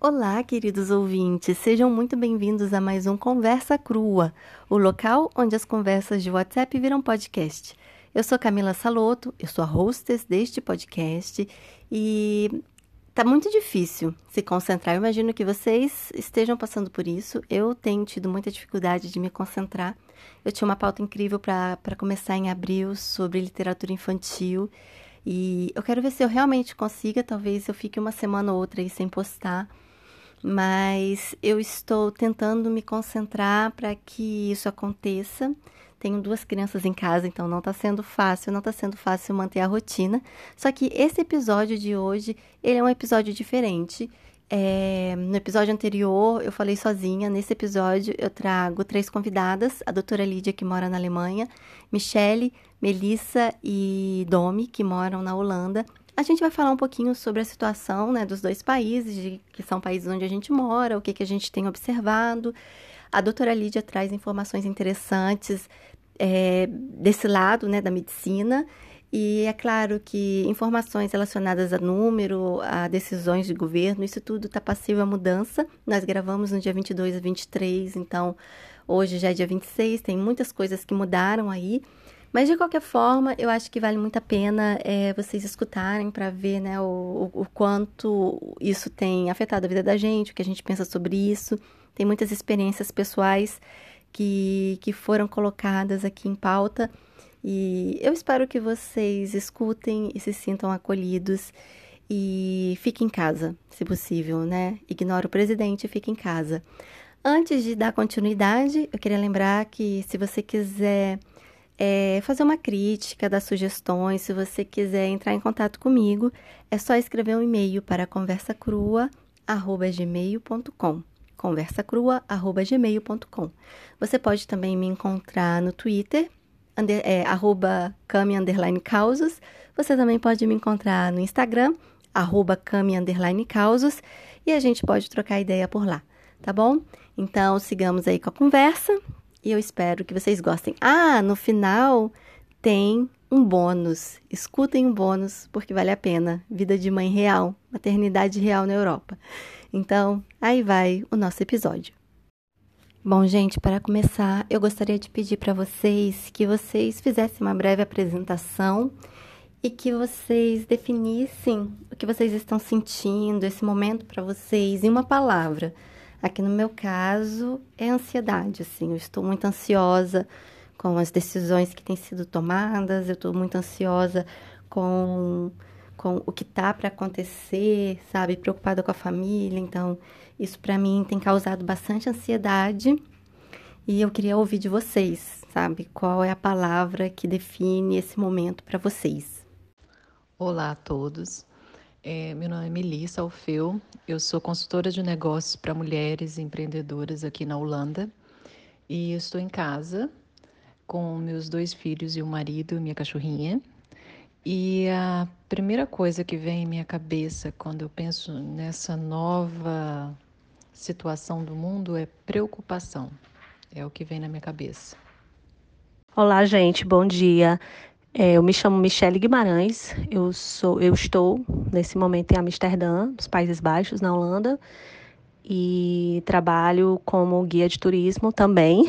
Olá, queridos ouvintes, sejam muito bem-vindos a mais um Conversa Crua, o local onde as conversas de WhatsApp viram podcast. Eu sou Camila Saloto, eu sou a hostess deste podcast e tá muito difícil se concentrar. Eu imagino que vocês estejam passando por isso. Eu tenho tido muita dificuldade de me concentrar. Eu tinha uma pauta incrível para começar em abril sobre literatura infantil e eu quero ver se eu realmente consiga. Talvez eu fique uma semana ou outra aí sem postar mas eu estou tentando me concentrar para que isso aconteça. Tenho duas crianças em casa, então não está sendo fácil, não está sendo fácil manter a rotina. Só que esse episódio de hoje, ele é um episódio diferente. É, no episódio anterior eu falei sozinha, nesse episódio eu trago três convidadas, a doutora Lídia, que mora na Alemanha, Michele, Melissa e Domi, que moram na Holanda, a gente vai falar um pouquinho sobre a situação né, dos dois países, de, que são países onde a gente mora, o que, que a gente tem observado. A doutora Lídia traz informações interessantes é, desse lado né, da medicina. E é claro que informações relacionadas a número, a decisões de governo, isso tudo está passível a mudança. Nós gravamos no dia 22 a 23, então hoje já é dia 26, tem muitas coisas que mudaram aí. Mas de qualquer forma, eu acho que vale muito a pena é, vocês escutarem para ver né, o, o, quanto isso tem afetado a vida da gente, o que a gente pensa sobre isso. Tem muitas experiências pessoais que, que foram colocadas aqui em pauta. E eu espero que vocês escutem e se sintam acolhidos e fiquem em casa, se possível, né? Ignore o presidente e fique em casa. Antes de dar continuidade, eu queria lembrar que se você quiser é, fazer uma crítica, dar sugestões. Se você quiser entrar em contato comigo, é só escrever um e-mail para conversacrua@gmail.com. conversacrua@gmail.com. Você pode também me encontrar no Twitter, under, é, arroba cami, underline causos. Você também pode me encontrar no Instagram, arroba cami, underline causos. E a gente pode trocar ideia por lá, tá bom? Então, sigamos aí com a conversa e eu espero que vocês gostem. Ah, no final tem um bônus. Escutem um bônus porque vale a pena. Vida de mãe real, maternidade real na Europa. Então, aí vai o nosso episódio. Bom, gente, para começar, eu gostaria de pedir para vocês que vocês fizessem uma breve apresentação e que vocês definissem o que vocês estão sentindo, esse momento para vocês em uma palavra. Aqui no meu caso é ansiedade, assim, eu estou muito ansiosa com as decisões que têm sido tomadas, eu estou muito ansiosa com, com o que tá para acontecer, sabe, preocupada com a família, então isso para mim tem causado bastante ansiedade e eu queria ouvir de vocês, sabe, qual é a palavra que define esse momento para vocês. Olá a todos. É, meu nome é Melissa Alfeu, eu sou consultora de negócios para mulheres empreendedoras aqui na Holanda e estou em casa com meus dois filhos e o marido e minha cachorrinha. E a primeira coisa que vem em minha cabeça quando eu penso nessa nova situação do mundo é preocupação. É o que vem na minha cabeça. Olá, gente, bom dia. É, eu me chamo Michele Guimarães, eu, sou, eu estou nesse momento em Amsterdã, nos Países Baixos, na Holanda, e trabalho como guia de turismo também.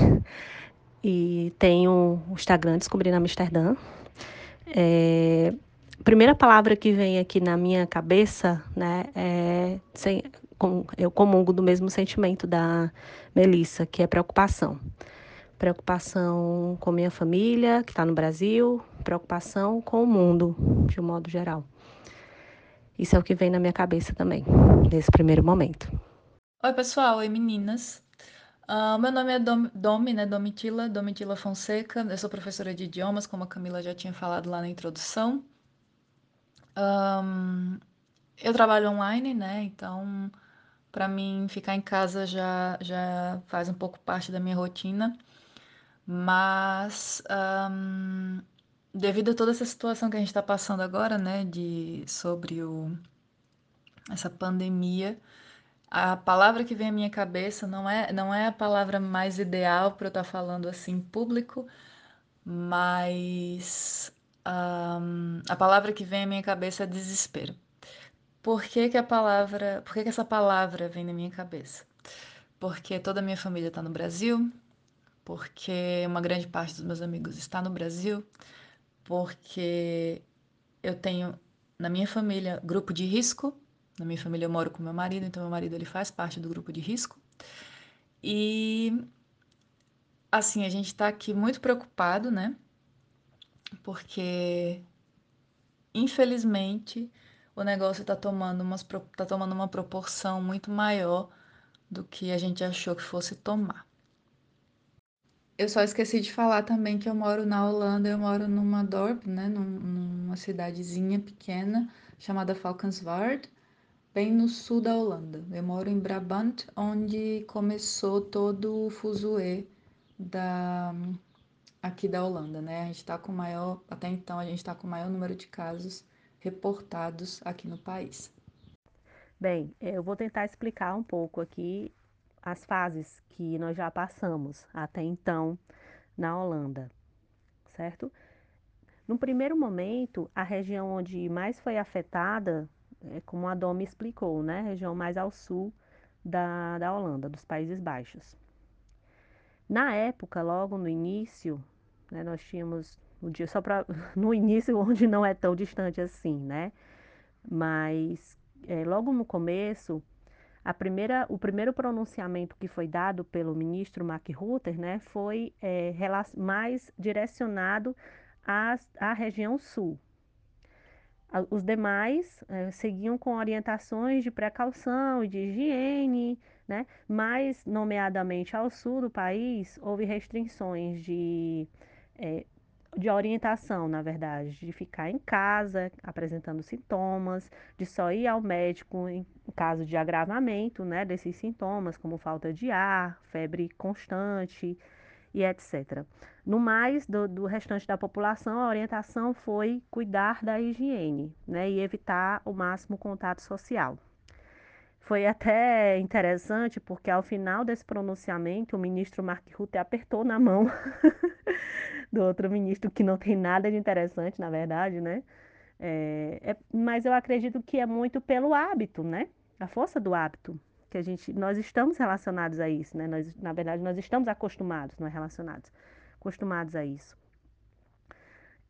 E tenho o Instagram Descobrindo Amsterdã. É, a primeira palavra que vem aqui na minha cabeça, né, é sem, com, eu comungo do mesmo sentimento da Melissa, que é preocupação preocupação com minha família, que está no Brasil, preocupação com o mundo, de um modo geral. Isso é o que vem na minha cabeça também, nesse primeiro momento. Oi, pessoal. Oi, meninas. Uh, meu nome é Dom, Domi, né? Domitila, Domitila Fonseca. Eu sou professora de idiomas, como a Camila já tinha falado lá na introdução. Um, eu trabalho online, né? Então, para mim, ficar em casa já, já faz um pouco parte da minha rotina. Mas, um, devido a toda essa situação que a gente está passando agora, né, de, sobre o, essa pandemia, a palavra que vem à minha cabeça não é, não é a palavra mais ideal para eu estar tá falando assim em público, mas um, a palavra que vem à minha cabeça é desespero. por que, que a palavra. Por que, que essa palavra vem na minha cabeça? Porque toda a minha família está no Brasil, porque uma grande parte dos meus amigos está no Brasil, porque eu tenho na minha família grupo de risco. Na minha família eu moro com meu marido, então meu marido ele faz parte do grupo de risco. E assim, a gente está aqui muito preocupado, né? Porque infelizmente o negócio está tomando, umas, tá tomando uma proporção muito maior do que a gente achou que fosse tomar. Eu só esqueci de falar também que eu moro na Holanda, eu moro numa dorp, né, numa cidadezinha pequena chamada Valkenswaard, bem no sul da Holanda. Eu moro em Brabant, onde começou todo o fuzuê da aqui da Holanda, né? A gente está com maior, até então a gente está com o maior número de casos reportados aqui no país. Bem, eu vou tentar explicar um pouco aqui as fases que nós já passamos até então na Holanda, certo? No primeiro momento, a região onde mais foi afetada, é como a Domi explicou, né? A região mais ao sul da, da Holanda, dos Países Baixos. Na época, logo no início, né, nós tínhamos no dia só para no início onde não é tão distante assim, né? Mas é, logo no começo primeira, o primeiro pronunciamento que foi dado pelo ministro Mark Rutter né, foi é, mais direcionado à, à região sul. Os demais é, seguiam com orientações de precaução e de higiene, né? mas, nomeadamente ao sul do país, houve restrições de é, de orientação, na verdade, de ficar em casa apresentando sintomas, de só ir ao médico em caso de agravamento, né, desses sintomas, como falta de ar, febre constante e etc. No mais, do, do restante da população, a orientação foi cuidar da higiene, né, e evitar o máximo contato social. Foi até interessante porque ao final desse pronunciamento, o ministro Mark Rutte apertou na mão do outro ministro, que não tem nada de interessante, na verdade, né? É, é, mas eu acredito que é muito pelo hábito, né? A força do hábito que a gente, nós estamos relacionados a isso, né? Nós, na verdade, nós estamos acostumados, não é relacionados, acostumados a isso.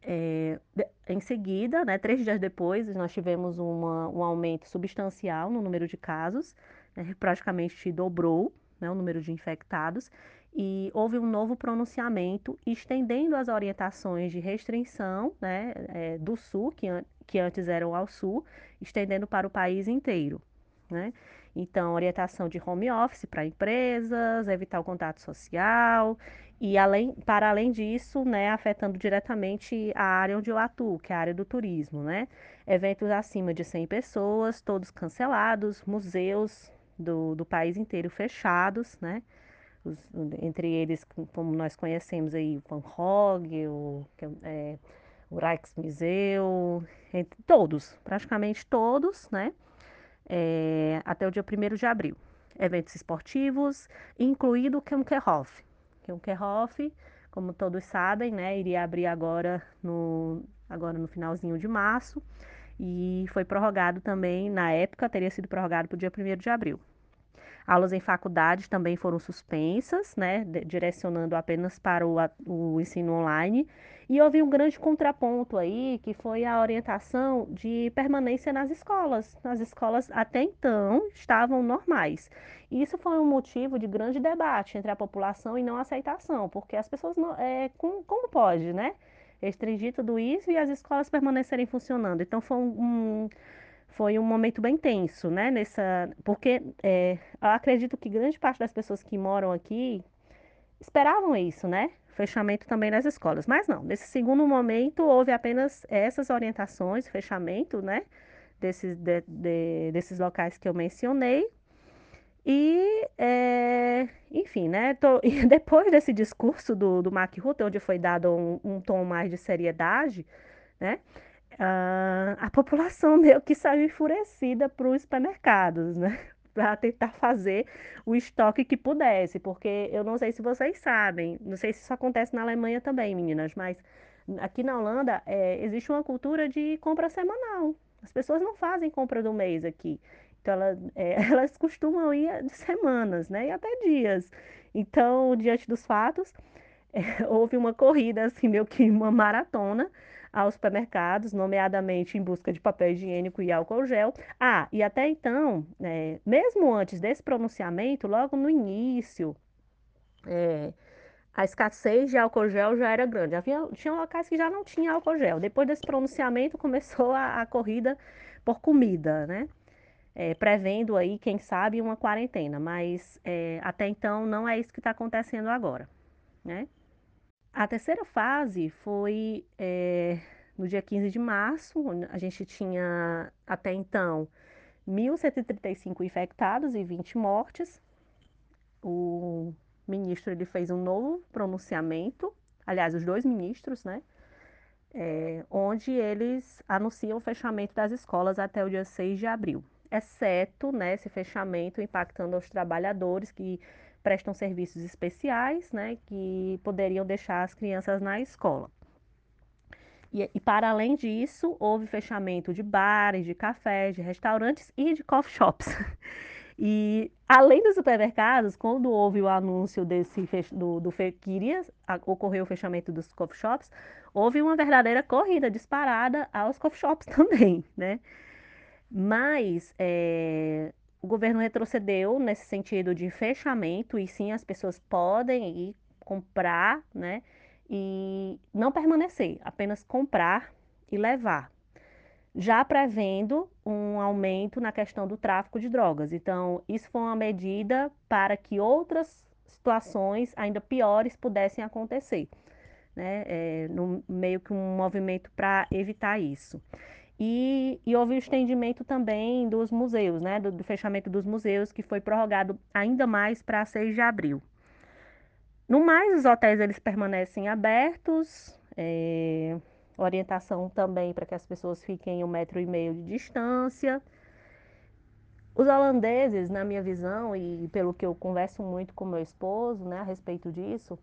É, em seguida, né, três dias depois, nós tivemos uma, um aumento substancial no número de casos, né, praticamente dobrou né, o número de infectados, e houve um novo pronunciamento estendendo as orientações de restrição né, é, do Sul, que, que antes eram ao Sul, estendendo para o país inteiro. Né? Então, orientação de home office para empresas, evitar o contato social e além, para além disso, né, afetando diretamente a área onde eu atuo, que é a área do turismo, né? Eventos acima de 100 pessoas, todos cancelados, museus do, do país inteiro fechados, né? Os, entre eles, como nós conhecemos aí, o Van Gogh, o, é, o Rijksmuseum, entre todos, praticamente todos, né? É, até o dia 1 de abril. Eventos esportivos, incluído o Kemkerhof. Kemkerhof, como todos sabem, né, iria abrir agora no, agora no finalzinho de março e foi prorrogado também, na época, teria sido prorrogado para o dia 1 de abril. Aulas em faculdades também foram suspensas, né, direcionando apenas para o, o ensino online. E houve um grande contraponto aí, que foi a orientação de permanência nas escolas. As escolas até então estavam normais. E isso foi um motivo de grande debate entre a população e não aceitação, porque as pessoas não, é, como, como pode, né? Restringir tudo isso e as escolas permanecerem funcionando. Então foi um, um foi um momento bem tenso, né? Nessa, porque é, acredito que grande parte das pessoas que moram aqui esperavam isso, né? Fechamento também das escolas. Mas não, nesse segundo momento houve apenas essas orientações, fechamento, né? Desses, de, de, desses locais que eu mencionei. E, é, enfim, né? Tô, depois desse discurso do, do Mark Rutte, onde foi dado um, um tom mais de seriedade, né? Uh, a população meio que saiu enfurecida para os supermercados, né? para tentar fazer o estoque que pudesse, porque eu não sei se vocês sabem, não sei se isso acontece na Alemanha também, meninas, mas aqui na Holanda é, existe uma cultura de compra semanal. As pessoas não fazem compra do mês aqui. Então, ela, é, elas costumam ir de semanas, né? E até dias. Então, diante dos fatos, é, houve uma corrida, assim, meio que uma maratona aos supermercados, nomeadamente em busca de papel higiênico e álcool gel. Ah, e até então, é, mesmo antes desse pronunciamento, logo no início, é, a escassez de álcool gel já era grande. Havia, tinha locais que já não tinha álcool gel. Depois desse pronunciamento, começou a, a corrida por comida, né? É, prevendo aí, quem sabe, uma quarentena. Mas é, até então não é isso que está acontecendo agora, né? A terceira fase foi é, no dia 15 de março, a gente tinha até então 1.135 infectados e 20 mortes. O ministro ele fez um novo pronunciamento, aliás, os dois ministros, né? É, onde eles anunciam o fechamento das escolas até o dia 6 de abril, exceto né, esse fechamento impactando os trabalhadores que prestam serviços especiais, né, que poderiam deixar as crianças na escola. E, e, para além disso, houve fechamento de bares, de cafés, de restaurantes e de coffee shops. E além dos supermercados, quando houve o anúncio desse do, do que iria ocorrer o fechamento dos coffee shops, houve uma verdadeira corrida disparada aos coffee shops também, né? Mas é, o governo retrocedeu nesse sentido de fechamento e sim as pessoas podem ir comprar, né? E não permanecer, apenas comprar e levar já prevendo um aumento na questão do tráfico de drogas. Então, isso foi uma medida para que outras situações ainda piores pudessem acontecer, né? É, no meio que um movimento para evitar isso. E, e, houve o estendimento também dos museus, né? Do, do fechamento dos museus, que foi prorrogado ainda mais para 6 de abril. No mais, os hotéis eles permanecem abertos. É, orientação também para que as pessoas fiquem um metro e meio de distância. Os holandeses, na minha visão, e pelo que eu converso muito com meu esposo né, a respeito disso,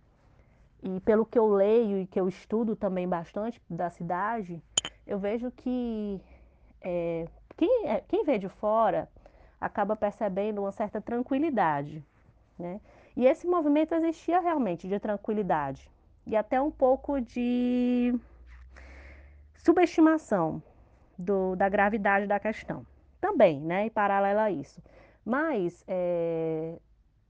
e pelo que eu leio e que eu estudo também bastante da cidade, eu vejo que é, quem, é, quem vê de fora acaba percebendo uma certa tranquilidade. Né? E esse movimento existia realmente de tranquilidade e até um pouco de subestimação do, da gravidade da questão. Também, né? E paralela a isso. Mas é,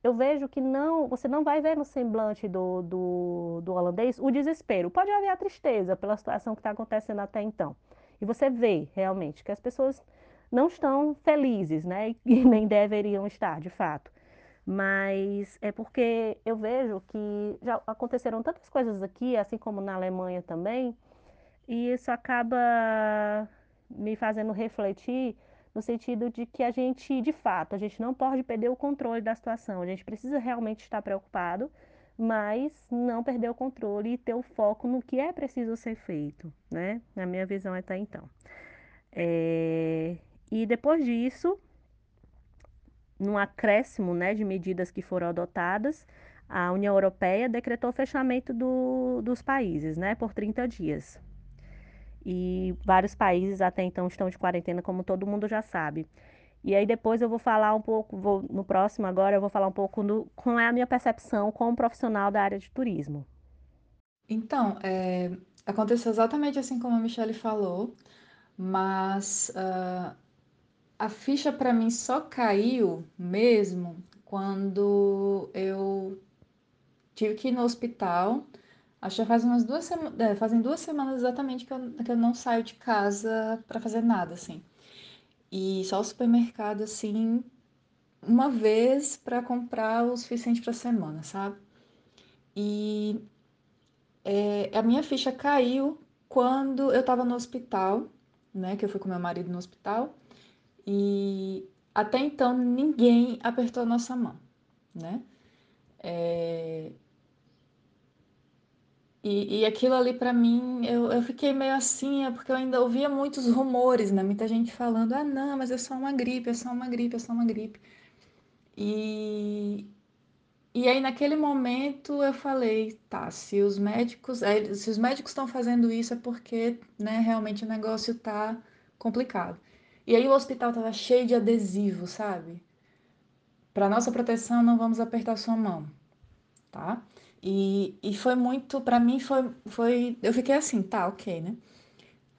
eu vejo que não, você não vai ver no semblante do, do, do holandês o desespero. Pode haver a tristeza pela situação que está acontecendo até então. E você vê realmente que as pessoas não estão felizes, né? E nem deveriam estar, de fato. Mas é porque eu vejo que já aconteceram tantas coisas aqui, assim como na Alemanha também, e isso acaba me fazendo refletir no sentido de que a gente, de fato, a gente não pode perder o controle da situação. A gente precisa realmente estar preocupado, mas não perder o controle e ter o foco no que é preciso ser feito, né? Na minha visão até então. É... E depois disso, num acréscimo né, de medidas que foram adotadas, a União Europeia decretou o fechamento do, dos países né, por 30 dias e vários países até então estão de quarentena, como todo mundo já sabe. E aí depois eu vou falar um pouco, vou, no próximo agora eu vou falar um pouco do como é a minha percepção como profissional da área de turismo. Então, é, aconteceu exatamente assim como a Michelle falou, mas uh, a ficha para mim só caiu mesmo quando eu tive que ir no hospital Acho que faz umas duas semanas, é, fazem duas semanas exatamente que eu, que eu não saio de casa para fazer nada, assim. E só o supermercado, assim, uma vez para comprar o suficiente para semana, sabe? E é, a minha ficha caiu quando eu estava no hospital, né? Que eu fui com meu marido no hospital. E até então ninguém apertou a nossa mão, né? É, e, e aquilo ali para mim, eu, eu fiquei meio assim, é porque eu ainda ouvia muitos rumores, né? Muita gente falando, ah, não, mas é só uma gripe, é só uma gripe, é só uma gripe. E, e aí naquele momento eu falei, tá, se os médicos, se os médicos estão fazendo isso é porque, né, realmente o negócio tá complicado. E aí o hospital tava cheio de adesivo, sabe? Para nossa proteção, não vamos apertar sua mão, tá? E, e foi muito, para mim foi, foi, eu fiquei assim, tá, ok, né?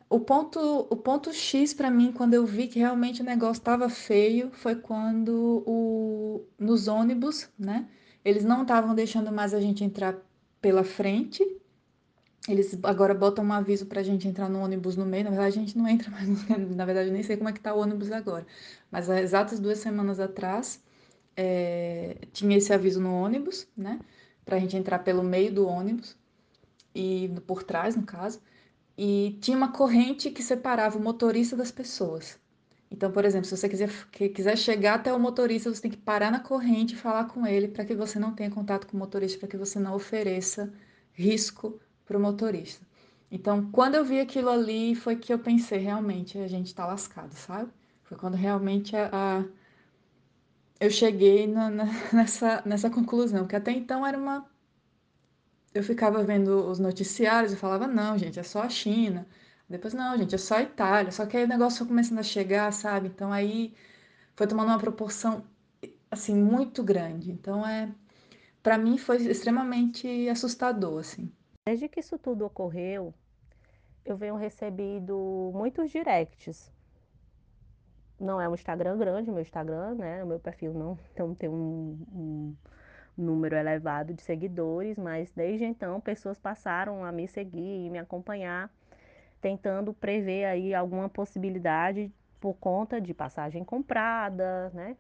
O ponto, o ponto X para mim, quando eu vi que realmente o negócio estava feio, foi quando o, nos ônibus, né? Eles não estavam deixando mais a gente entrar pela frente. Eles agora botam um aviso para a gente entrar no ônibus no meio. Na verdade, a gente não entra mais. Na verdade, nem sei como é que tá o ônibus agora. Mas há exatas duas semanas atrás, é, tinha esse aviso no ônibus, né? Para a gente entrar pelo meio do ônibus e por trás, no caso e tinha uma corrente que separava o motorista das pessoas. Então, por exemplo, se você quiser, quiser chegar até o motorista, você tem que parar na corrente e falar com ele para que você não tenha contato com o motorista, para que você não ofereça risco para o motorista. Então, quando eu vi aquilo ali, foi que eu pensei, realmente, a gente está lascado, sabe? Foi quando realmente a, a eu cheguei na, na, nessa, nessa conclusão, que até então era uma eu ficava vendo os noticiários e falava, não, gente, é só a China. Depois, não, gente, é só a Itália. Só que aí o negócio foi começando a chegar, sabe? Então aí foi tomando uma proporção, assim, muito grande. Então é, para mim foi extremamente assustador, assim. Desde que isso tudo ocorreu, eu venho recebido muitos directs. Não é um Instagram grande, meu Instagram, né? O meu perfil não, tem um, um número elevado de seguidores, mas desde então pessoas passaram a me seguir e me acompanhar, tentando prever aí alguma possibilidade por conta de passagem comprada, né?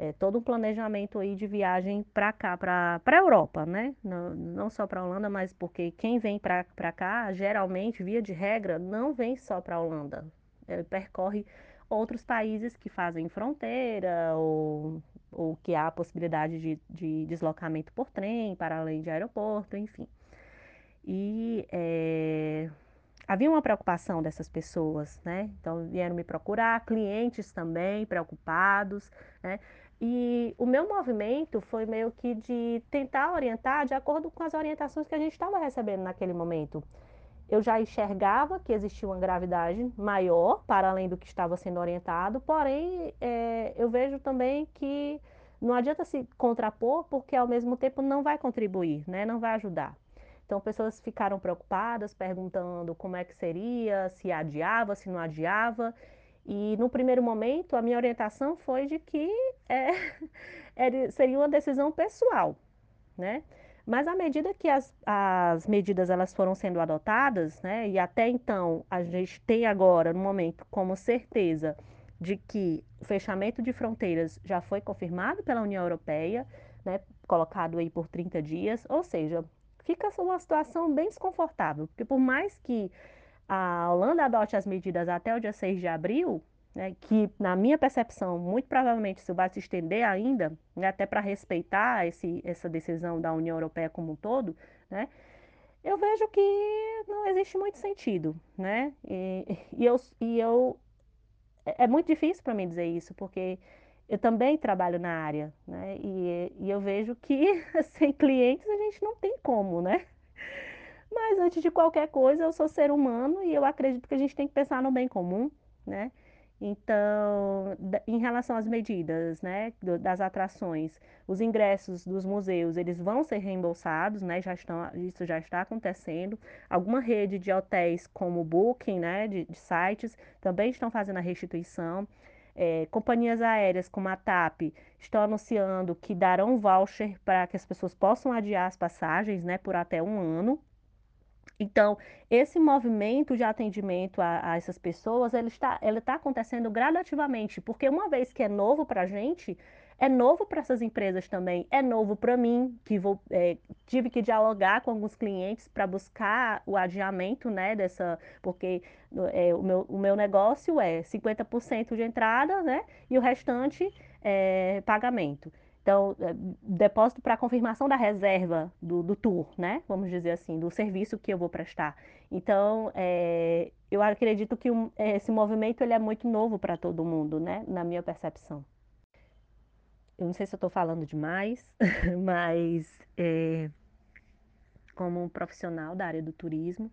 É, todo um planejamento aí de viagem para cá, para a Europa, né? Não, não só para a Holanda, mas porque quem vem para cá, geralmente, via de regra, não vem só para a Holanda. Ele percorre outros países que fazem fronteira ou ou que há a possibilidade de, de deslocamento por trem, para além de aeroporto, enfim. E é, havia uma preocupação dessas pessoas, né? Então vieram me procurar, clientes também preocupados, né? E o meu movimento foi meio que de tentar orientar de acordo com as orientações que a gente estava recebendo naquele momento eu já enxergava que existia uma gravidade maior, para além do que estava sendo orientado, porém, é, eu vejo também que não adianta se contrapor, porque ao mesmo tempo não vai contribuir, né? não vai ajudar. Então, pessoas ficaram preocupadas, perguntando como é que seria, se adiava, se não adiava. E no primeiro momento, a minha orientação foi de que é, seria uma decisão pessoal, né? Mas à medida que as, as medidas elas foram sendo adotadas, né, e até então a gente tem agora, no momento, como certeza de que o fechamento de fronteiras já foi confirmado pela União Europeia, né, colocado aí por 30 dias, ou seja, fica uma situação bem desconfortável, porque por mais que a Holanda adote as medidas até o dia 6 de abril, né, que na minha percepção, muito provavelmente isso vai se estender ainda, né, até para respeitar esse, essa decisão da União Europeia como um todo, né, eu vejo que não existe muito sentido, né, e, e eu, e eu é, é muito difícil para mim dizer isso, porque eu também trabalho na área, né, e, e eu vejo que sem clientes a gente não tem como, né, mas antes de qualquer coisa eu sou ser humano e eu acredito que a gente tem que pensar no bem comum, né, então, em relação às medidas, né, das atrações, os ingressos dos museus, eles vão ser reembolsados, né, já estão, isso já está acontecendo. Alguma rede de hotéis como o Booking, né, de, de sites, também estão fazendo a restituição. É, companhias aéreas como a TAP estão anunciando que darão voucher para que as pessoas possam adiar as passagens, né, por até um ano. Então, esse movimento de atendimento a, a essas pessoas, ele está, ele está acontecendo gradativamente, porque uma vez que é novo para a gente, é novo para essas empresas também, é novo para mim, que vou, é, tive que dialogar com alguns clientes para buscar o adiamento, né, dessa, porque é, o, meu, o meu negócio é 50% de entrada, né, e o restante é pagamento. Então, é, depósito para confirmação da reserva do, do, tour, né? Vamos dizer assim, do serviço que eu vou prestar. Então, é, eu acredito que um, esse movimento ele é muito novo para todo mundo, né? Na minha percepção. Eu não sei se eu estou falando demais, mas é, como um profissional da área do turismo,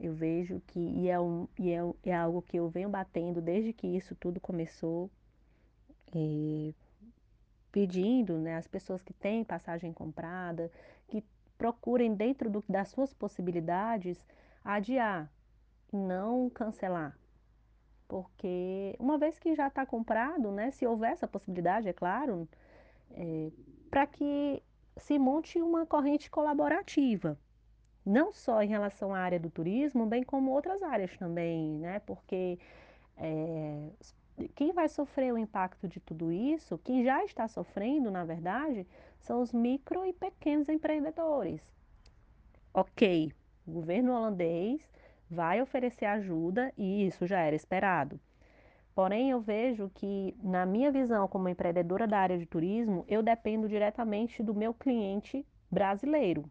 Eu vejo que, e é, um, e é, é algo que eu venho batendo desde que isso tudo começou, e pedindo né, às pessoas que têm passagem comprada, que procurem, dentro do, das suas possibilidades, adiar, não cancelar. Porque uma vez que já está comprado, né, se houver essa possibilidade, é claro, é, para que se monte uma corrente colaborativa, não só em relação à área do turismo, bem como outras áreas também, né? Porque é, quem vai sofrer o impacto de tudo isso, quem já está sofrendo, na verdade, são os micro e pequenos empreendedores. Ok, o governo holandês vai oferecer ajuda e isso já era esperado. Porém, eu vejo que, na minha visão como empreendedora da área de turismo, eu dependo diretamente do meu cliente brasileiro.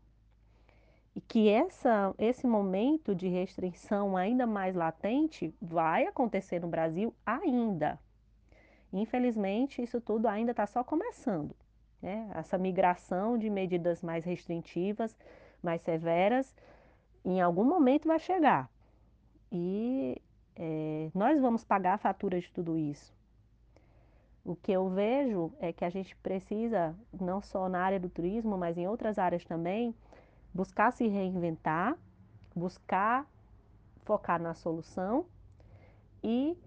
E que essa, esse momento de restrição ainda mais latente vai acontecer no Brasil ainda. Infelizmente, isso tudo ainda está só começando. Né? Essa migração de medidas mais restritivas, mais severas, em algum momento vai chegar. E é, nós vamos pagar a fatura de tudo isso. O que eu vejo é que a gente precisa, não só na área do turismo, mas em outras áreas também, buscar se reinventar, buscar focar na solução e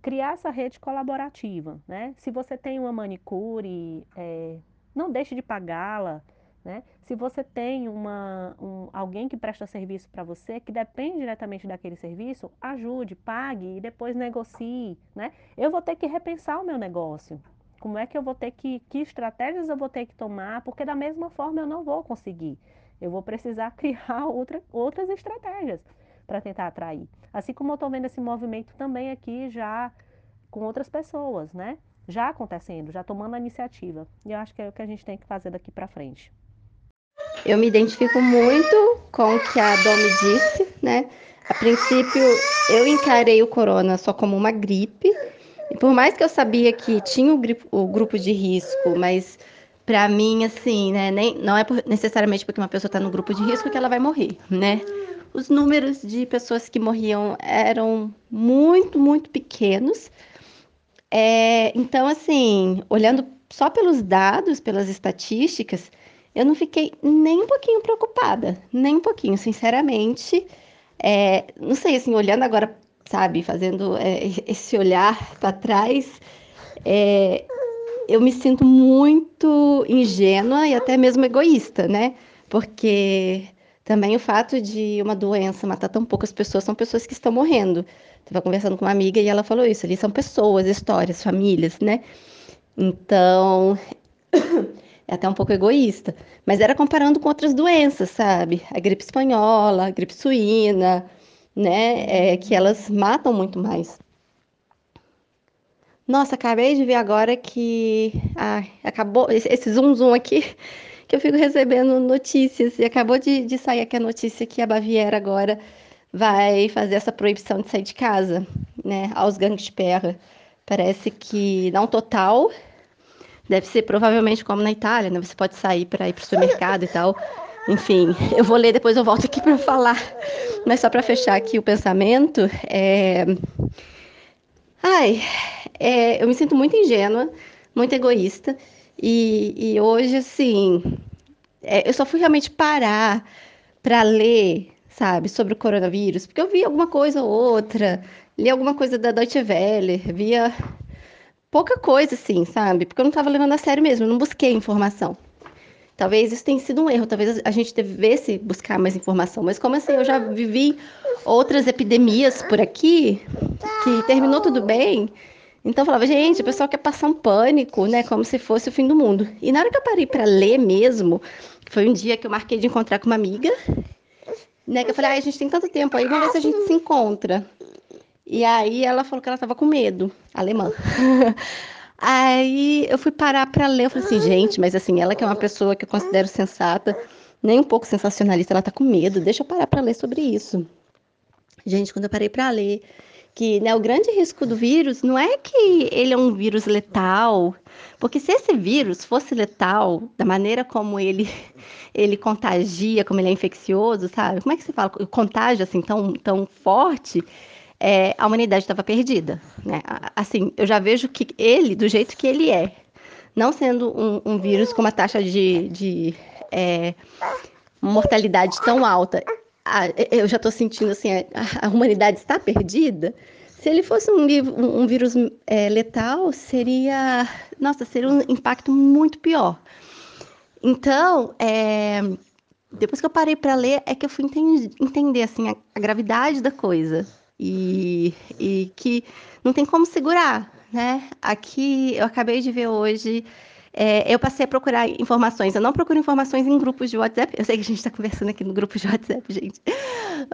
criar essa rede colaborativa. Né? Se você tem uma manicure, é, não deixe de pagá-la, né? Se você tem uma, um, alguém que presta serviço para você, que depende diretamente daquele serviço, ajude, pague e depois negocie. Né? Eu vou ter que repensar o meu negócio. Como é que eu vou ter que, que estratégias eu vou ter que tomar? Porque da mesma forma eu não vou conseguir. Eu vou precisar criar outra, outras estratégias para tentar atrair. Assim como eu estou vendo esse movimento também aqui já com outras pessoas, né? Já acontecendo, já tomando a iniciativa. E eu acho que é o que a gente tem que fazer daqui para frente. Eu me identifico muito com o que a Domi disse, né? A princípio, eu encarei o corona só como uma gripe. E por mais que eu sabia que tinha o, o grupo de risco, mas para mim, assim, né? Nem, não é por, necessariamente porque uma pessoa está no grupo de risco que ela vai morrer, né? Os números de pessoas que morriam eram muito, muito pequenos. É, então, assim, olhando só pelos dados, pelas estatísticas, eu não fiquei nem um pouquinho preocupada, nem um pouquinho, sinceramente. É, não sei, assim, olhando agora, sabe, fazendo é, esse olhar para trás, é, eu me sinto muito ingênua e até mesmo egoísta, né? Porque também o fato de uma doença matar tão poucas pessoas são pessoas que estão morrendo. Estava conversando com uma amiga e ela falou isso, ali são pessoas, histórias, famílias, né? Então, é até um pouco egoísta, mas era comparando com outras doenças, sabe? A gripe espanhola, a gripe suína, né? É, que elas matam muito mais. Nossa, acabei de ver agora que ah, acabou esse zoom zoom aqui que eu fico recebendo notícias e acabou de, de sair aqui a notícia que a Baviera agora vai fazer essa proibição de sair de casa, né? Aos gangues de perra. Parece que não total, Deve ser provavelmente como na Itália, né? Você pode sair para ir para o supermercado e tal. Enfim, eu vou ler, depois eu volto aqui para falar. Mas só para fechar aqui o pensamento, é... Ai, é... eu me sinto muito ingênua, muito egoísta. E, e hoje, assim, é... eu só fui realmente parar para ler, sabe, sobre o coronavírus, porque eu vi alguma coisa ou outra, li alguma coisa da Deutsche Welle, via pouca coisa, assim, sabe? Porque eu não estava levando a sério mesmo, eu não busquei informação. Talvez isso tenha sido um erro, talvez a gente devesse buscar mais informação. Mas como assim, eu já vivi outras epidemias por aqui, que terminou tudo bem. Então eu falava, gente, o pessoal quer passar um pânico, né? Como se fosse o fim do mundo. E na hora que eu parei para ler mesmo, foi um dia que eu marquei de encontrar com uma amiga, né? Que eu falei, ah, a gente tem tanto tempo aí, vamos ver se a gente se encontra. E aí ela falou que ela estava com medo, alemã. aí eu fui parar para ler, eu falei assim, gente, mas assim, ela que é uma pessoa que eu considero sensata, nem um pouco sensacionalista, ela tá com medo, deixa eu parar para ler sobre isso. Gente, quando eu parei para ler, que né, o grande risco do vírus não é que ele é um vírus letal, porque se esse vírus fosse letal, da maneira como ele, ele contagia, como ele é infeccioso, sabe? Como é que se fala? Contágio assim tão, tão forte, é, a humanidade estava perdida. Né? Assim, eu já vejo que ele, do jeito que ele é, não sendo um, um vírus com uma taxa de, de é, mortalidade tão alta ah, eu já estou sentindo assim, a, a, humanidade está perdida. Se ele fosse um, um, um vírus é, letal, seria, nossa, seria um impacto muito pior. Então, é, depois que eu parei para ler, é que eu fui entender, entender assim a, a, gravidade da coisa e, e que não tem como segurar, né? Aqui eu acabei de ver hoje é, eu passei a procurar informações. Eu não procuro informações em grupos de WhatsApp. Eu sei que a gente está conversando aqui no grupo de WhatsApp, gente.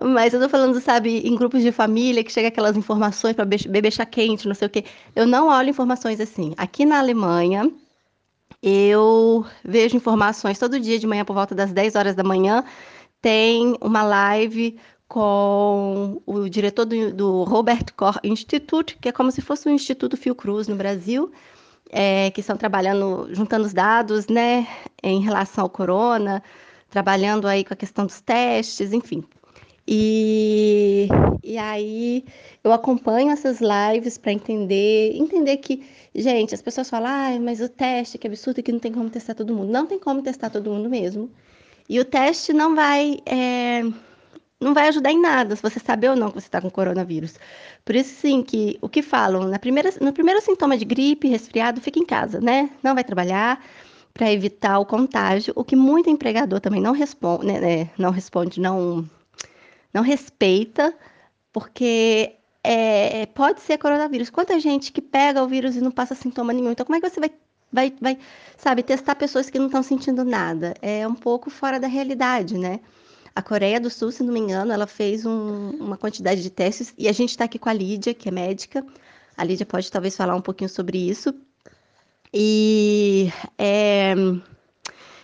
Mas eu estou falando, sabe, em grupos de família que chega aquelas informações para beber chá quente, não sei o quê. Eu não olho informações assim. Aqui na Alemanha, eu vejo informações todo dia de manhã por volta das 10 horas da manhã. Tem uma live com o diretor do, do Robert Koch Institute, que é como se fosse um Instituto Fiocruz no Brasil é, que estão trabalhando, juntando os dados, né, em relação ao corona, trabalhando aí com a questão dos testes, enfim. E, e aí eu acompanho essas lives para entender, entender que, gente, as pessoas falam, ah, mas o teste, que absurdo que não tem como testar todo mundo. Não tem como testar todo mundo mesmo. E o teste não vai é, não vai ajudar em nada se você saber ou não que você está com coronavírus. Por isso, sim, que o que falam, na primeira, no primeiro sintoma de gripe, resfriado, fica em casa, né? Não vai trabalhar para evitar o contágio, o que muito empregador também não responde, né, né, não responde, não, não respeita, porque é, pode ser coronavírus. Quanta gente que pega o vírus e não passa sintoma nenhum. Então, como é que você vai, vai, vai sabe, testar pessoas que não estão sentindo nada? É um pouco fora da realidade, né? A Coreia do Sul, se não me engano, ela fez um, uma quantidade de testes e a gente está aqui com a Lídia, que é médica. A Lídia pode talvez falar um pouquinho sobre isso. E é,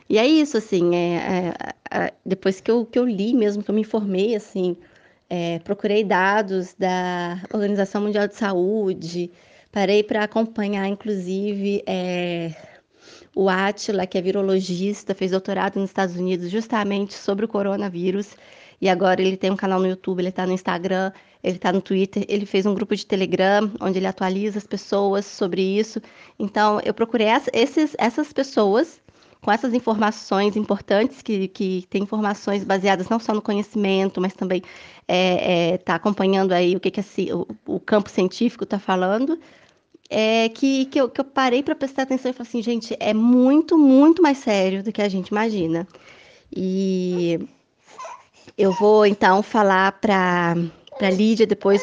e é isso, assim, é, é, é, depois que eu, que eu li mesmo, que eu me informei, assim, é, procurei dados da Organização Mundial de Saúde, parei para acompanhar, inclusive, é, o Atila, que é virologista, fez doutorado nos Estados Unidos justamente sobre o coronavírus. E agora ele tem um canal no YouTube, ele está no Instagram, ele está no Twitter, ele fez um grupo de Telegram onde ele atualiza as pessoas sobre isso. Então, eu procurei esses, essas pessoas com essas informações importantes, que, que tem informações baseadas não só no conhecimento, mas também está é, é, tá acompanhando aí o que, que o, o campo científico está falando, é que, que, eu, que eu parei para prestar atenção e falei assim, gente, é muito, muito mais sério do que a gente imagina. E eu vou então falar para a Lídia depois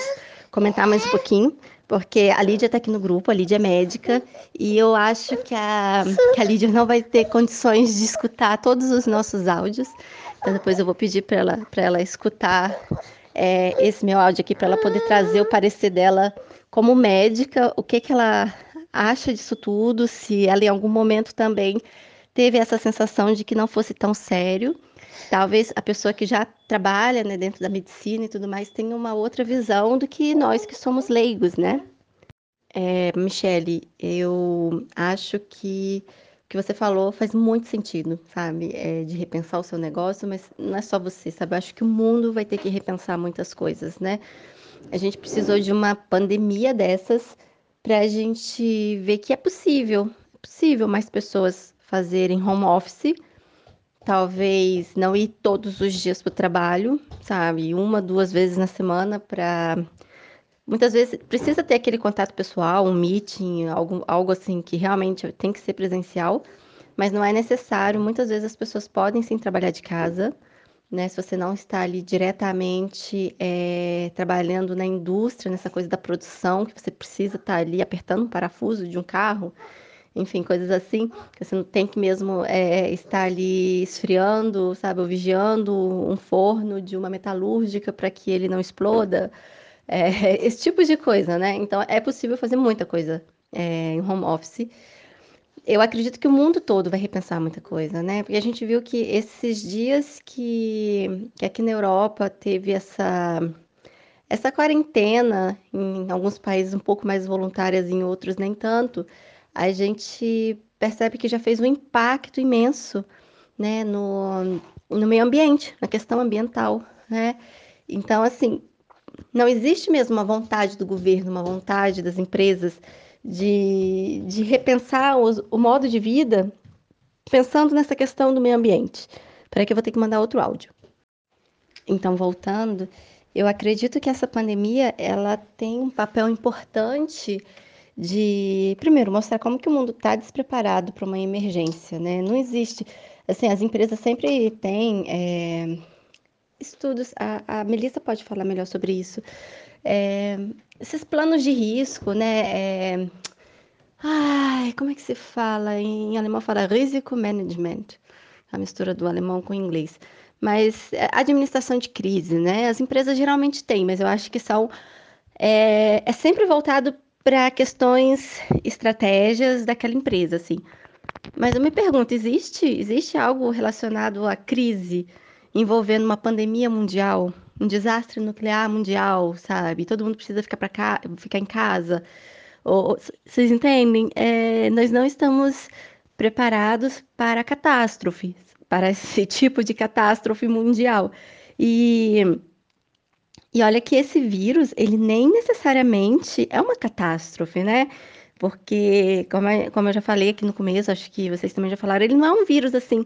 comentar mais um pouquinho, porque a Lídia está aqui no grupo, a Lídia é médica, e eu acho que a, que a Lídia não vai ter condições de escutar todos os nossos áudios. Então depois eu vou pedir para ela, ela escutar é, esse meu áudio aqui, para ela poder trazer o parecer dela como médica, o que, que ela acha disso tudo, se ela em algum momento também teve essa sensação de que não fosse tão sério. Talvez a pessoa que já trabalha né, dentro da medicina e tudo mais tenha uma outra visão do que nós que somos leigos, né? É, Michele, eu acho que o que você falou faz muito sentido, sabe? É, de repensar o seu negócio, mas não é só você, sabe? Eu acho que o mundo vai ter que repensar muitas coisas, né? A gente precisou de uma pandemia dessas para a gente ver que é possível, é possível mais pessoas fazerem home office, talvez não ir todos os dias para o trabalho, sabe? Uma, duas vezes na semana para muitas vezes precisa ter aquele contato pessoal, um meeting, algo, algo assim que realmente tem que ser presencial, mas não é necessário. Muitas vezes as pessoas podem sim trabalhar de casa né? Se você não está ali diretamente é, trabalhando na indústria, nessa coisa da produção, que você precisa estar ali apertando um parafuso de um carro, enfim, coisas assim, você não tem que mesmo é, estar ali esfriando, sabe, ou vigiando um forno de uma metalúrgica para que ele não exploda, é, esse tipo de coisa, né? Então é possível fazer muita coisa em home office eu acredito que o mundo todo vai repensar muita coisa, né? Porque a gente viu que esses dias que, que aqui na Europa teve essa, essa quarentena, em alguns países um pouco mais voluntárias, em outros nem tanto, a gente percebe que já fez um impacto imenso né, no, no meio ambiente, na questão ambiental. Né? Então, assim, não existe mesmo uma vontade do governo, uma vontade das empresas de, de repensar os, o modo de vida pensando nessa questão do meio ambiente. Peraí que eu vou ter que mandar outro áudio. Então, voltando, eu acredito que essa pandemia ela tem um papel importante de, primeiro, mostrar como que o mundo está despreparado para uma emergência, né? Não existe, assim, as empresas sempre têm é, estudos, a, a Melissa pode falar melhor sobre isso, é, esses planos de risco, né? É, ai, como é que se fala? Em, em alemão fala risco management, a mistura do alemão com o inglês. Mas é, administração de crise, né? As empresas geralmente têm, mas eu acho que são é, é sempre voltado para questões, estratégias daquela empresa, assim. Mas eu me pergunto, existe existe algo relacionado à crise envolvendo uma pandemia mundial? Um desastre nuclear mundial, sabe? Todo mundo precisa ficar para cá, ficar em casa. Ou, vocês entendem? É, nós não estamos preparados para catástrofes, para esse tipo de catástrofe mundial. E e olha que esse vírus, ele nem necessariamente é uma catástrofe, né? Porque, como, como eu já falei aqui no começo, acho que vocês também já falaram, ele não é um vírus assim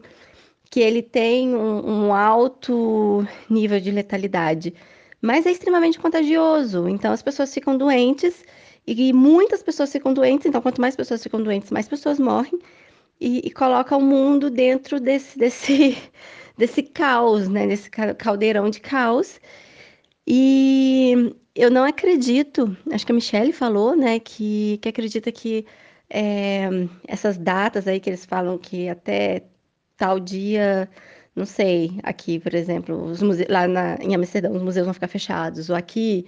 que ele tem um, um alto nível de letalidade, mas é extremamente contagioso. Então as pessoas ficam doentes e muitas pessoas ficam doentes. Então quanto mais pessoas ficam doentes, mais pessoas morrem e, e coloca o mundo dentro desse desse desse caos, né? Desse caldeirão de caos. E eu não acredito, acho que a Michelle falou, né, que, que acredita que é, essas datas aí que eles falam que até tal dia, não sei, aqui, por exemplo, os museus, lá na, em Amsterdã, os museus vão ficar fechados, ou aqui,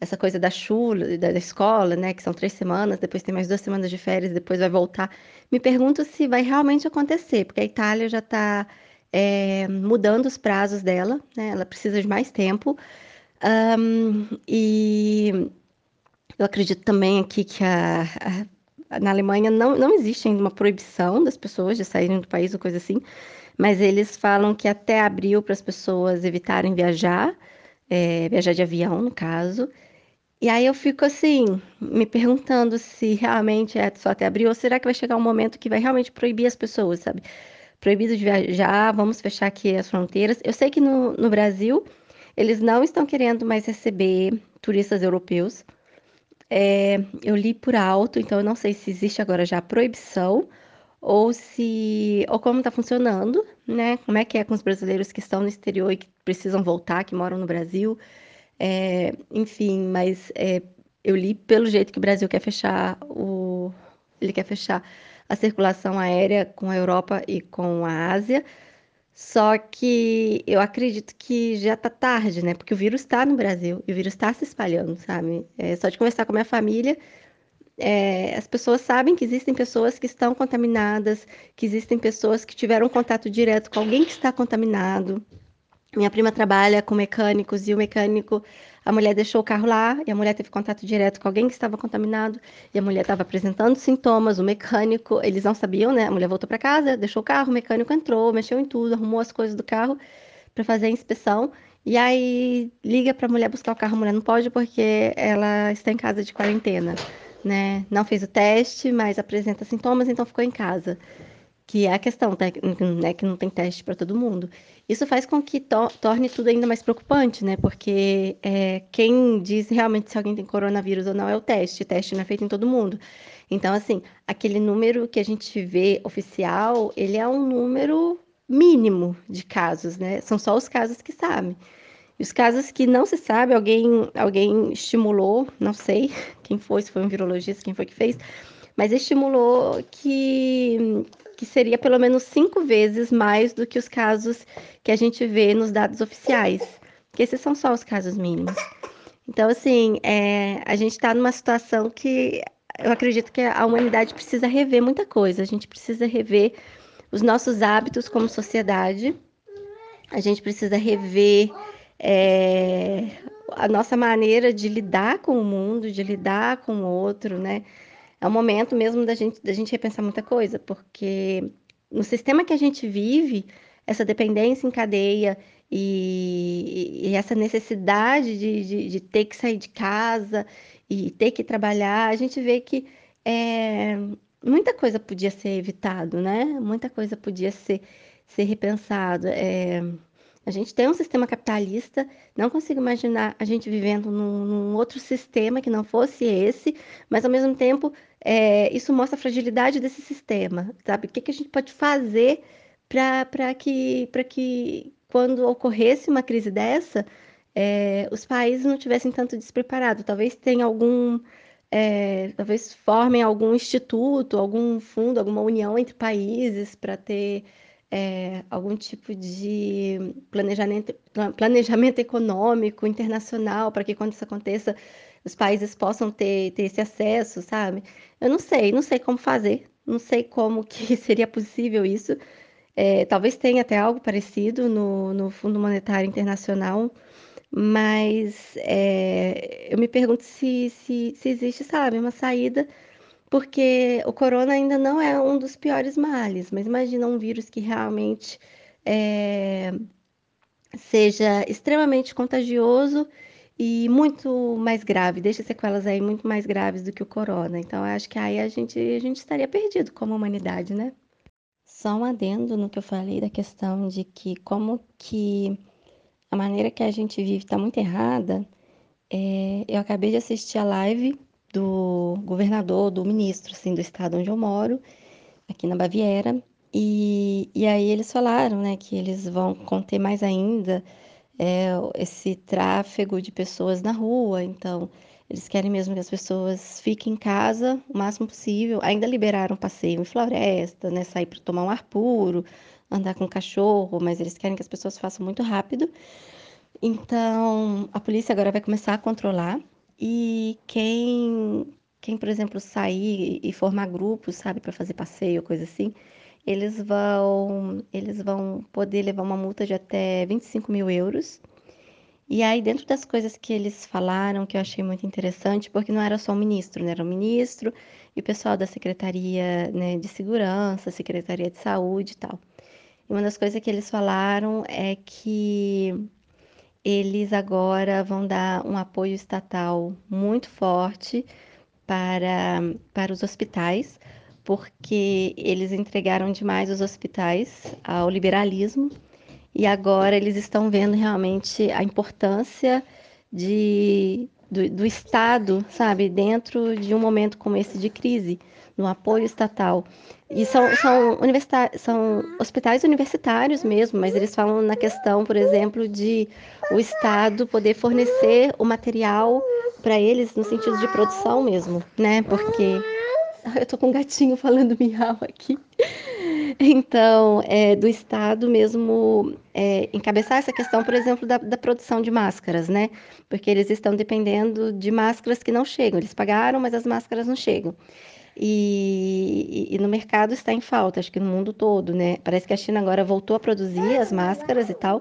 essa coisa da chula, da, da escola, né, que são três semanas, depois tem mais duas semanas de férias, depois vai voltar. Me pergunto se vai realmente acontecer, porque a Itália já está é, mudando os prazos dela, né, ela precisa de mais tempo. Um, e eu acredito também aqui que a, a na Alemanha não, não existe ainda uma proibição das pessoas de saírem do país ou coisa assim, mas eles falam que até abril para as pessoas evitarem viajar, é, viajar de avião, no caso. E aí eu fico assim, me perguntando se realmente é só até abril ou será que vai chegar um momento que vai realmente proibir as pessoas, sabe? Proibido de viajar, vamos fechar aqui as fronteiras. Eu sei que no, no Brasil eles não estão querendo mais receber turistas europeus é, eu li por alto, então eu não sei se existe agora já a proibição ou se ou como está funcionando, né? Como é que é com os brasileiros que estão no exterior e que precisam voltar, que moram no Brasil, é, enfim, mas é, eu li pelo jeito que o Brasil quer fechar o ele quer fechar a circulação aérea com a Europa e com a Ásia. Só que eu acredito que já tá tarde, né? Porque o vírus está no Brasil e o vírus está se espalhando, sabe? É, só de conversar com a minha família, é, as pessoas sabem que existem pessoas que estão contaminadas, que existem pessoas que tiveram contato direto com alguém que está contaminado. Minha prima trabalha com mecânicos e o mecânico a mulher deixou o carro lá e a mulher teve contato direto com alguém que estava contaminado e a mulher estava apresentando sintomas. O mecânico, eles não sabiam, né? A mulher voltou para casa, deixou o carro, o mecânico entrou, mexeu em tudo, arrumou as coisas do carro para fazer a inspeção. E aí liga para a mulher buscar o carro, a mulher não pode porque ela está em casa de quarentena, né? Não fez o teste, mas apresenta sintomas, então ficou em casa que é a questão, né, que não tem teste para todo mundo. Isso faz com que to torne tudo ainda mais preocupante, né? Porque é, quem diz realmente se alguém tem coronavírus ou não é o teste. O teste não é feito em todo mundo. Então, assim, aquele número que a gente vê oficial, ele é um número mínimo de casos, né? São só os casos que sabem. E os casos que não se sabe, alguém, alguém estimulou, não sei quem foi, se foi um virologista, quem foi que fez, mas estimulou que que seria pelo menos cinco vezes mais do que os casos que a gente vê nos dados oficiais, que esses são só os casos mínimos. Então, assim, é, a gente está numa situação que eu acredito que a humanidade precisa rever muita coisa. A gente precisa rever os nossos hábitos como sociedade. A gente precisa rever é, a nossa maneira de lidar com o mundo, de lidar com o outro, né? É um momento mesmo da gente, da gente repensar muita coisa, porque no sistema que a gente vive, essa dependência em cadeia e, e essa necessidade de, de, de, ter que sair de casa e ter que trabalhar, a gente vê que é, muita coisa podia ser evitado, né? Muita coisa podia ser, ser repensado. É, a gente tem um sistema capitalista, não consigo imaginar a gente vivendo num, num outro sistema que não fosse esse, mas ao mesmo tempo é, isso mostra a fragilidade desse sistema, sabe? O que, que a gente pode fazer para que, que quando ocorresse uma crise dessa, é, os países não tivessem tanto despreparados. Talvez tenha algum, é, talvez formem algum instituto, algum fundo, alguma união entre países para ter é, algum tipo de planejamento, planejamento econômico internacional para que quando isso aconteça os países possam ter, ter esse acesso, sabe? Eu não sei, não sei como fazer, não sei como que seria possível isso. É, talvez tenha até algo parecido no, no Fundo Monetário Internacional, mas é, eu me pergunto se, se, se existe, sabe, uma saída porque o corona ainda não é um dos piores males, mas imagina um vírus que realmente é, seja extremamente contagioso e muito mais grave, deixa sequelas aí muito mais graves do que o corona. Então, acho que aí a gente, a gente estaria perdido como humanidade, né? Só um adendo no que eu falei da questão de que como que a maneira que a gente vive está muito errada. É, eu acabei de assistir a live do governador, do ministro, assim, do estado onde eu moro, aqui na Baviera. E, e aí eles falaram, né, que eles vão conter mais ainda é, esse tráfego de pessoas na rua. Então, eles querem mesmo que as pessoas fiquem em casa o máximo possível. Ainda liberaram passeio em floresta, né, sair para tomar um ar puro, andar com cachorro, mas eles querem que as pessoas façam muito rápido. Então, a polícia agora vai começar a controlar e quem, quem, por exemplo, sair e formar grupos, sabe, para fazer passeio, coisa assim, eles vão, eles vão poder levar uma multa de até 25 mil euros. E aí, dentro das coisas que eles falaram, que eu achei muito interessante, porque não era só o ministro, né? Era o ministro e o pessoal da Secretaria né, de Segurança, Secretaria de Saúde e tal. E uma das coisas que eles falaram é que eles agora vão dar um apoio estatal muito forte para, para os hospitais, porque eles entregaram demais os hospitais ao liberalismo e agora eles estão vendo realmente a importância de, do, do Estado, sabe, dentro de um momento como esse de crise, no apoio estatal. E são, são, são hospitais universitários mesmo, mas eles falam na questão, por exemplo, de o Estado poder fornecer o material para eles no sentido de produção mesmo, né? Porque eu tô com um gatinho falando miau aqui. Então, é, do Estado mesmo é, encabeçar essa questão, por exemplo, da, da, produção de máscaras, né? Porque eles estão dependendo de máscaras que não chegam. Eles pagaram, mas as máscaras não chegam. E, e, no mercado está em falta, acho que no mundo todo, né? Parece que a China agora voltou a produzir as máscaras e tal,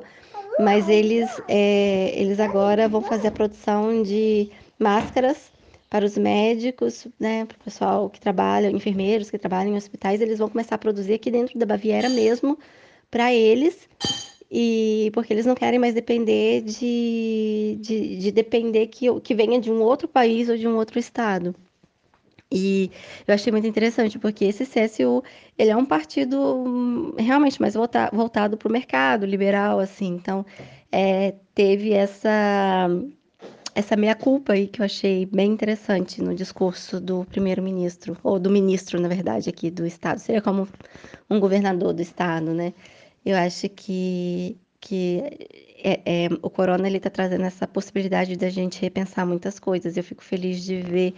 mas eles, é, eles agora vão fazer a produção de máscaras para os médicos, né, para o pessoal que trabalha, enfermeiros que trabalham em hospitais, eles vão começar a produzir aqui dentro da Baviera mesmo para eles, e porque eles não querem mais depender de, de, de depender que, que venha de um outro país ou de um outro estado. E eu achei muito interessante, porque esse CSU, ele é um partido hum, realmente mais volta, voltado para o mercado, liberal, assim. Então, é, teve essa, essa meia-culpa aí que eu achei bem interessante no discurso do primeiro-ministro, ou do ministro, na verdade, aqui do Estado. Seria como um governador do Estado, né? Eu acho que, que é, é, o corona ele está trazendo essa possibilidade da gente repensar muitas coisas. Eu fico feliz de ver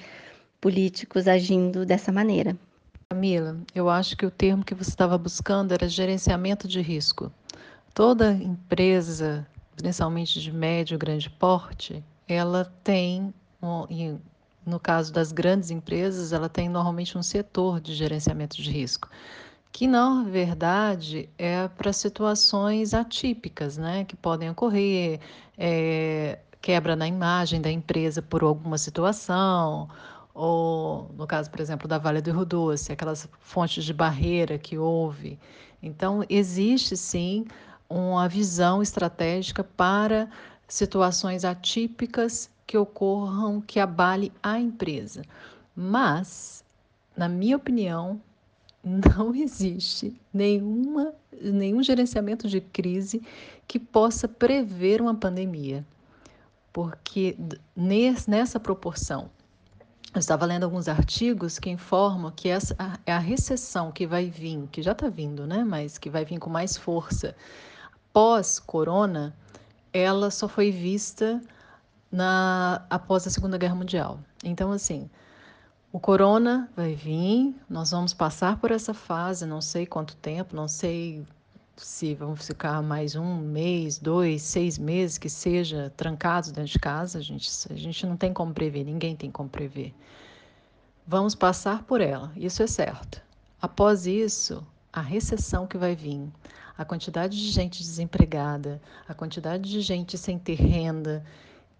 políticos agindo dessa maneira. Camila, eu acho que o termo que você estava buscando era gerenciamento de risco. Toda empresa, principalmente de médio e grande porte, ela tem, no caso das grandes empresas, ela tem normalmente um setor de gerenciamento de risco, que na verdade é para situações atípicas, né, que podem ocorrer, é, quebra na imagem da empresa por alguma situação, ou no caso, por exemplo, da Vale do Rio Doce, aquelas fontes de barreira que houve. Então, existe sim uma visão estratégica para situações atípicas que ocorram que abale a empresa. Mas, na minha opinião, não existe nenhuma, nenhum gerenciamento de crise que possa prever uma pandemia. Porque nessa proporção, eu estava lendo alguns artigos que informam que essa é a recessão que vai vir, que já está vindo, né? Mas que vai vir com mais força pós-corona, ela só foi vista na após a Segunda Guerra Mundial. Então, assim, o corona vai vir, nós vamos passar por essa fase, não sei quanto tempo, não sei se vamos ficar mais um mês, dois, seis meses que seja trancados dentro de casa, a gente, a gente não tem como prever, ninguém tem como prever. Vamos passar por ela, isso é certo. Após isso, a recessão que vai vir, a quantidade de gente desempregada, a quantidade de gente sem ter renda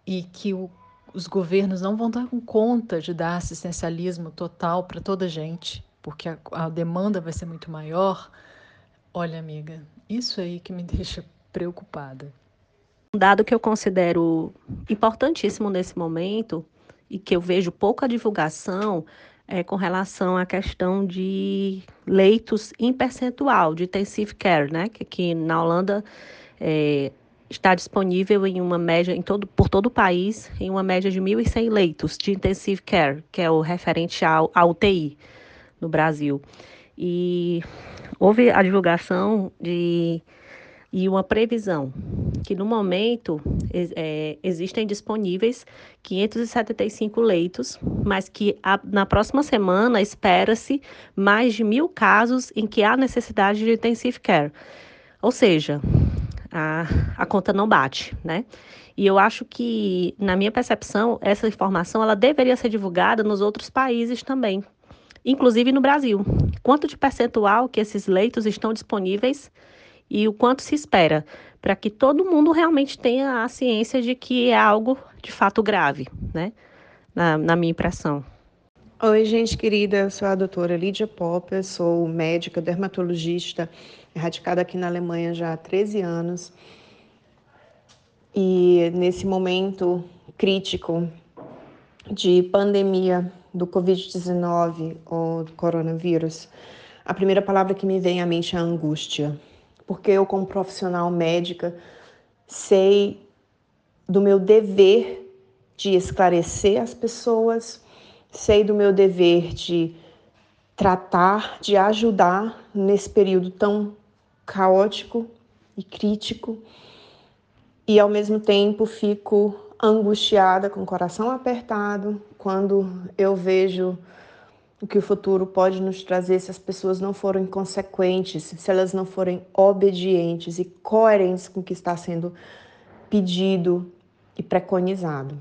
e que o, os governos não vão dar conta de dar assistencialismo total para toda gente, porque a, a demanda vai ser muito maior Olha, amiga, isso aí que me deixa preocupada. Um dado que eu considero importantíssimo nesse momento e que eu vejo pouca divulgação é com relação à questão de leitos em percentual de intensive care, né? Que aqui na Holanda é, está disponível em uma média em todo, por todo o país em uma média de 1.100 leitos de intensive care, que é o referente ao, ao UTI no Brasil. E houve a divulgação de e uma previsão que no momento é, existem disponíveis 575 leitos, mas que a, na próxima semana espera-se mais de mil casos em que há necessidade de intensive care. Ou seja, a, a conta não bate, né? E eu acho que, na minha percepção, essa informação ela deveria ser divulgada nos outros países também, inclusive no Brasil. Quanto de percentual que esses leitos estão disponíveis e o quanto se espera para que todo mundo realmente tenha a ciência de que é algo de fato grave, né? Na, na minha impressão. Oi, gente querida, eu sou a doutora Lídia Popper, sou médica dermatologista, radicada aqui na Alemanha já há 13 anos. E nesse momento crítico de pandemia do Covid-19 ou do coronavírus, a primeira palavra que me vem à mente é angústia. Porque eu, como profissional médica, sei do meu dever de esclarecer as pessoas, sei do meu dever de tratar, de ajudar nesse período tão caótico e crítico, e ao mesmo tempo fico angustiada, com o coração apertado, quando eu vejo o que o futuro pode nos trazer se as pessoas não forem consequentes, se elas não forem obedientes e coerentes com o que está sendo pedido e preconizado.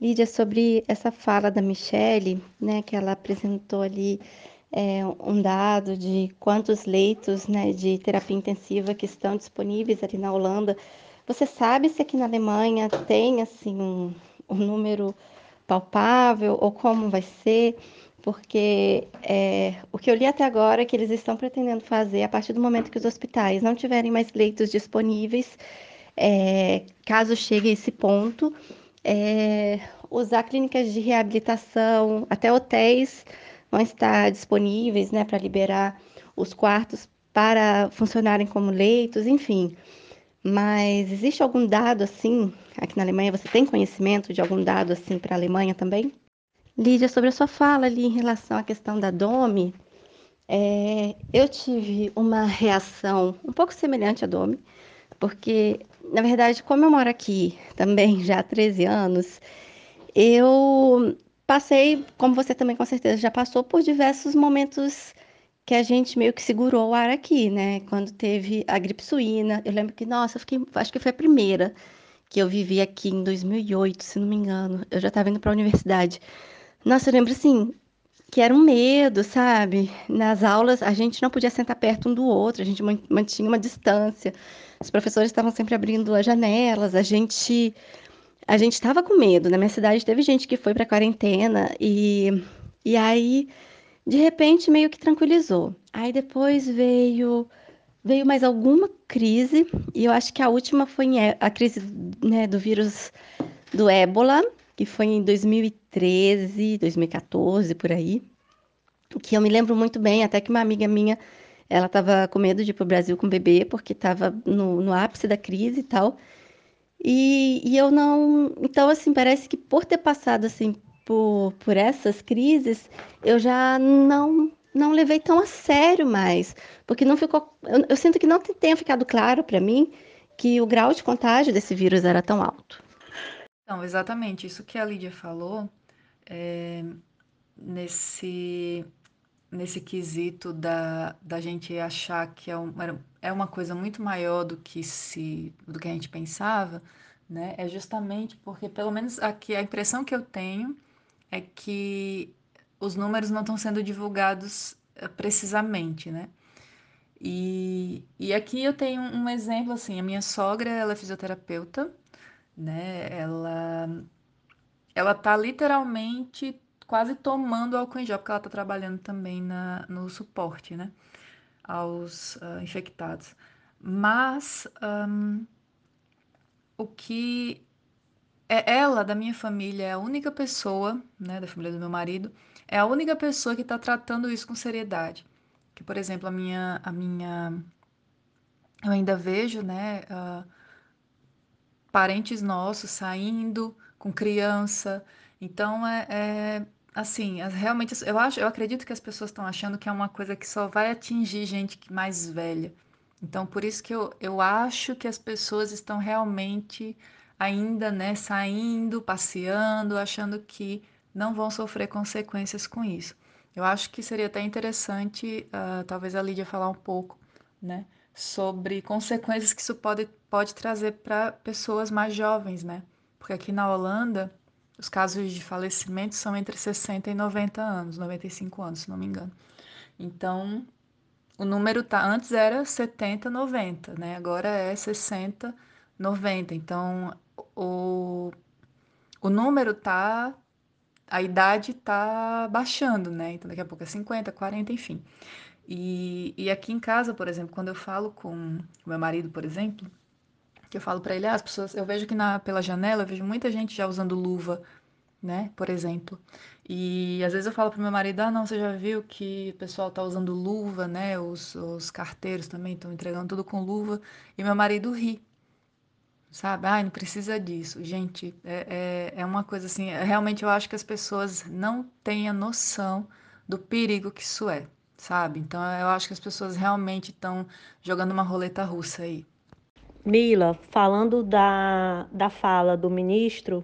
Lídia, sobre essa fala da Michelle, né, que ela apresentou ali é, um dado de quantos leitos né, de terapia intensiva que estão disponíveis ali na Holanda você sabe se aqui na Alemanha tem assim um, um número palpável ou como vai ser? Porque é, o que eu li até agora é que eles estão pretendendo fazer a partir do momento que os hospitais não tiverem mais leitos disponíveis, é, caso chegue a esse ponto, é, usar clínicas de reabilitação, até hotéis vão estar disponíveis né, para liberar os quartos para funcionarem como leitos, enfim. Mas existe algum dado assim, aqui na Alemanha, você tem conhecimento de algum dado assim para a Alemanha também? Lídia, sobre a sua fala ali em relação à questão da DOME, é, eu tive uma reação um pouco semelhante à DOME, porque, na verdade, como eu moro aqui também já há 13 anos, eu passei, como você também com certeza já passou, por diversos momentos que a gente meio que segurou o ar aqui, né? Quando teve a gripe suína, eu lembro que, nossa, eu fiquei, acho que foi a primeira que eu vivi aqui em 2008, se não me engano. Eu já estava indo para a universidade. Nossa, eu lembro assim que era um medo, sabe? Nas aulas a gente não podia sentar perto um do outro, a gente mantinha uma distância. Os professores estavam sempre abrindo as janelas, a gente a gente estava com medo. Na minha cidade teve gente que foi para quarentena e, e aí, de repente, meio que tranquilizou. Aí depois veio veio mais alguma crise e eu acho que a última foi a crise né, do vírus do ébola, que foi em 2013, 2014, por aí. Que eu me lembro muito bem, até que uma amiga minha, ela estava com medo de ir para o Brasil com o bebê, porque estava no, no ápice da crise e tal. E, e eu não. Então, assim, parece que por ter passado assim por, por essas crises, eu já não não levei tão a sério mais, porque não ficou. Eu, eu sinto que não tenha ficado claro para mim que o grau de contágio desse vírus era tão alto. Não, exatamente. Isso que a Lídia falou, é, nesse, nesse quesito da, da gente achar que é, um, é uma coisa muito maior do que, se, do que a gente pensava, né? É justamente porque, pelo menos aqui, a impressão que eu tenho é que os números não estão sendo divulgados eh, precisamente, né? E, e aqui eu tenho um exemplo, assim, a minha sogra, ela é fisioterapeuta, né? Ela, ela tá literalmente quase tomando álcool em gel, porque ela tá trabalhando também na, no suporte, né? Aos uh, infectados. Mas um, o que é ela da minha família é a única pessoa, né, da família do meu marido, é a única pessoa que está tratando isso com seriedade. Que, por exemplo, a minha, a minha, eu ainda vejo, né, uh, parentes nossos saindo com criança. Então é, é assim, realmente eu acho, eu acredito que as pessoas estão achando que é uma coisa que só vai atingir gente mais velha. Então, por isso que eu, eu acho que as pessoas estão realmente ainda, né, saindo, passeando, achando que não vão sofrer consequências com isso. Eu acho que seria até interessante, uh, talvez a Lídia falar um pouco, né, sobre consequências que isso pode, pode trazer para pessoas mais jovens, né? Porque aqui na Holanda, os casos de falecimento são entre 60 e 90 anos, 95 anos, se não me engano. Então, o número tá antes era 70, 90, né? Agora é 60, 90. Então, o, o número tá a idade tá baixando, né? Então daqui a pouco é 50, 40, enfim. E, e aqui em casa, por exemplo, quando eu falo com o meu marido, por exemplo, que eu falo para ele, ah, as pessoas, eu vejo que na, pela janela, eu vejo muita gente já usando luva, né, por exemplo. E às vezes eu falo pro meu marido, ah, não, você já viu que o pessoal tá usando luva, né? Os, os carteiros também estão entregando tudo com luva. E meu marido ri. Sabe? Ai, não precisa disso. Gente, é, é, é uma coisa assim. Realmente eu acho que as pessoas não têm a noção do perigo que isso é, sabe? Então eu acho que as pessoas realmente estão jogando uma roleta russa aí. Mila, falando da, da fala do ministro,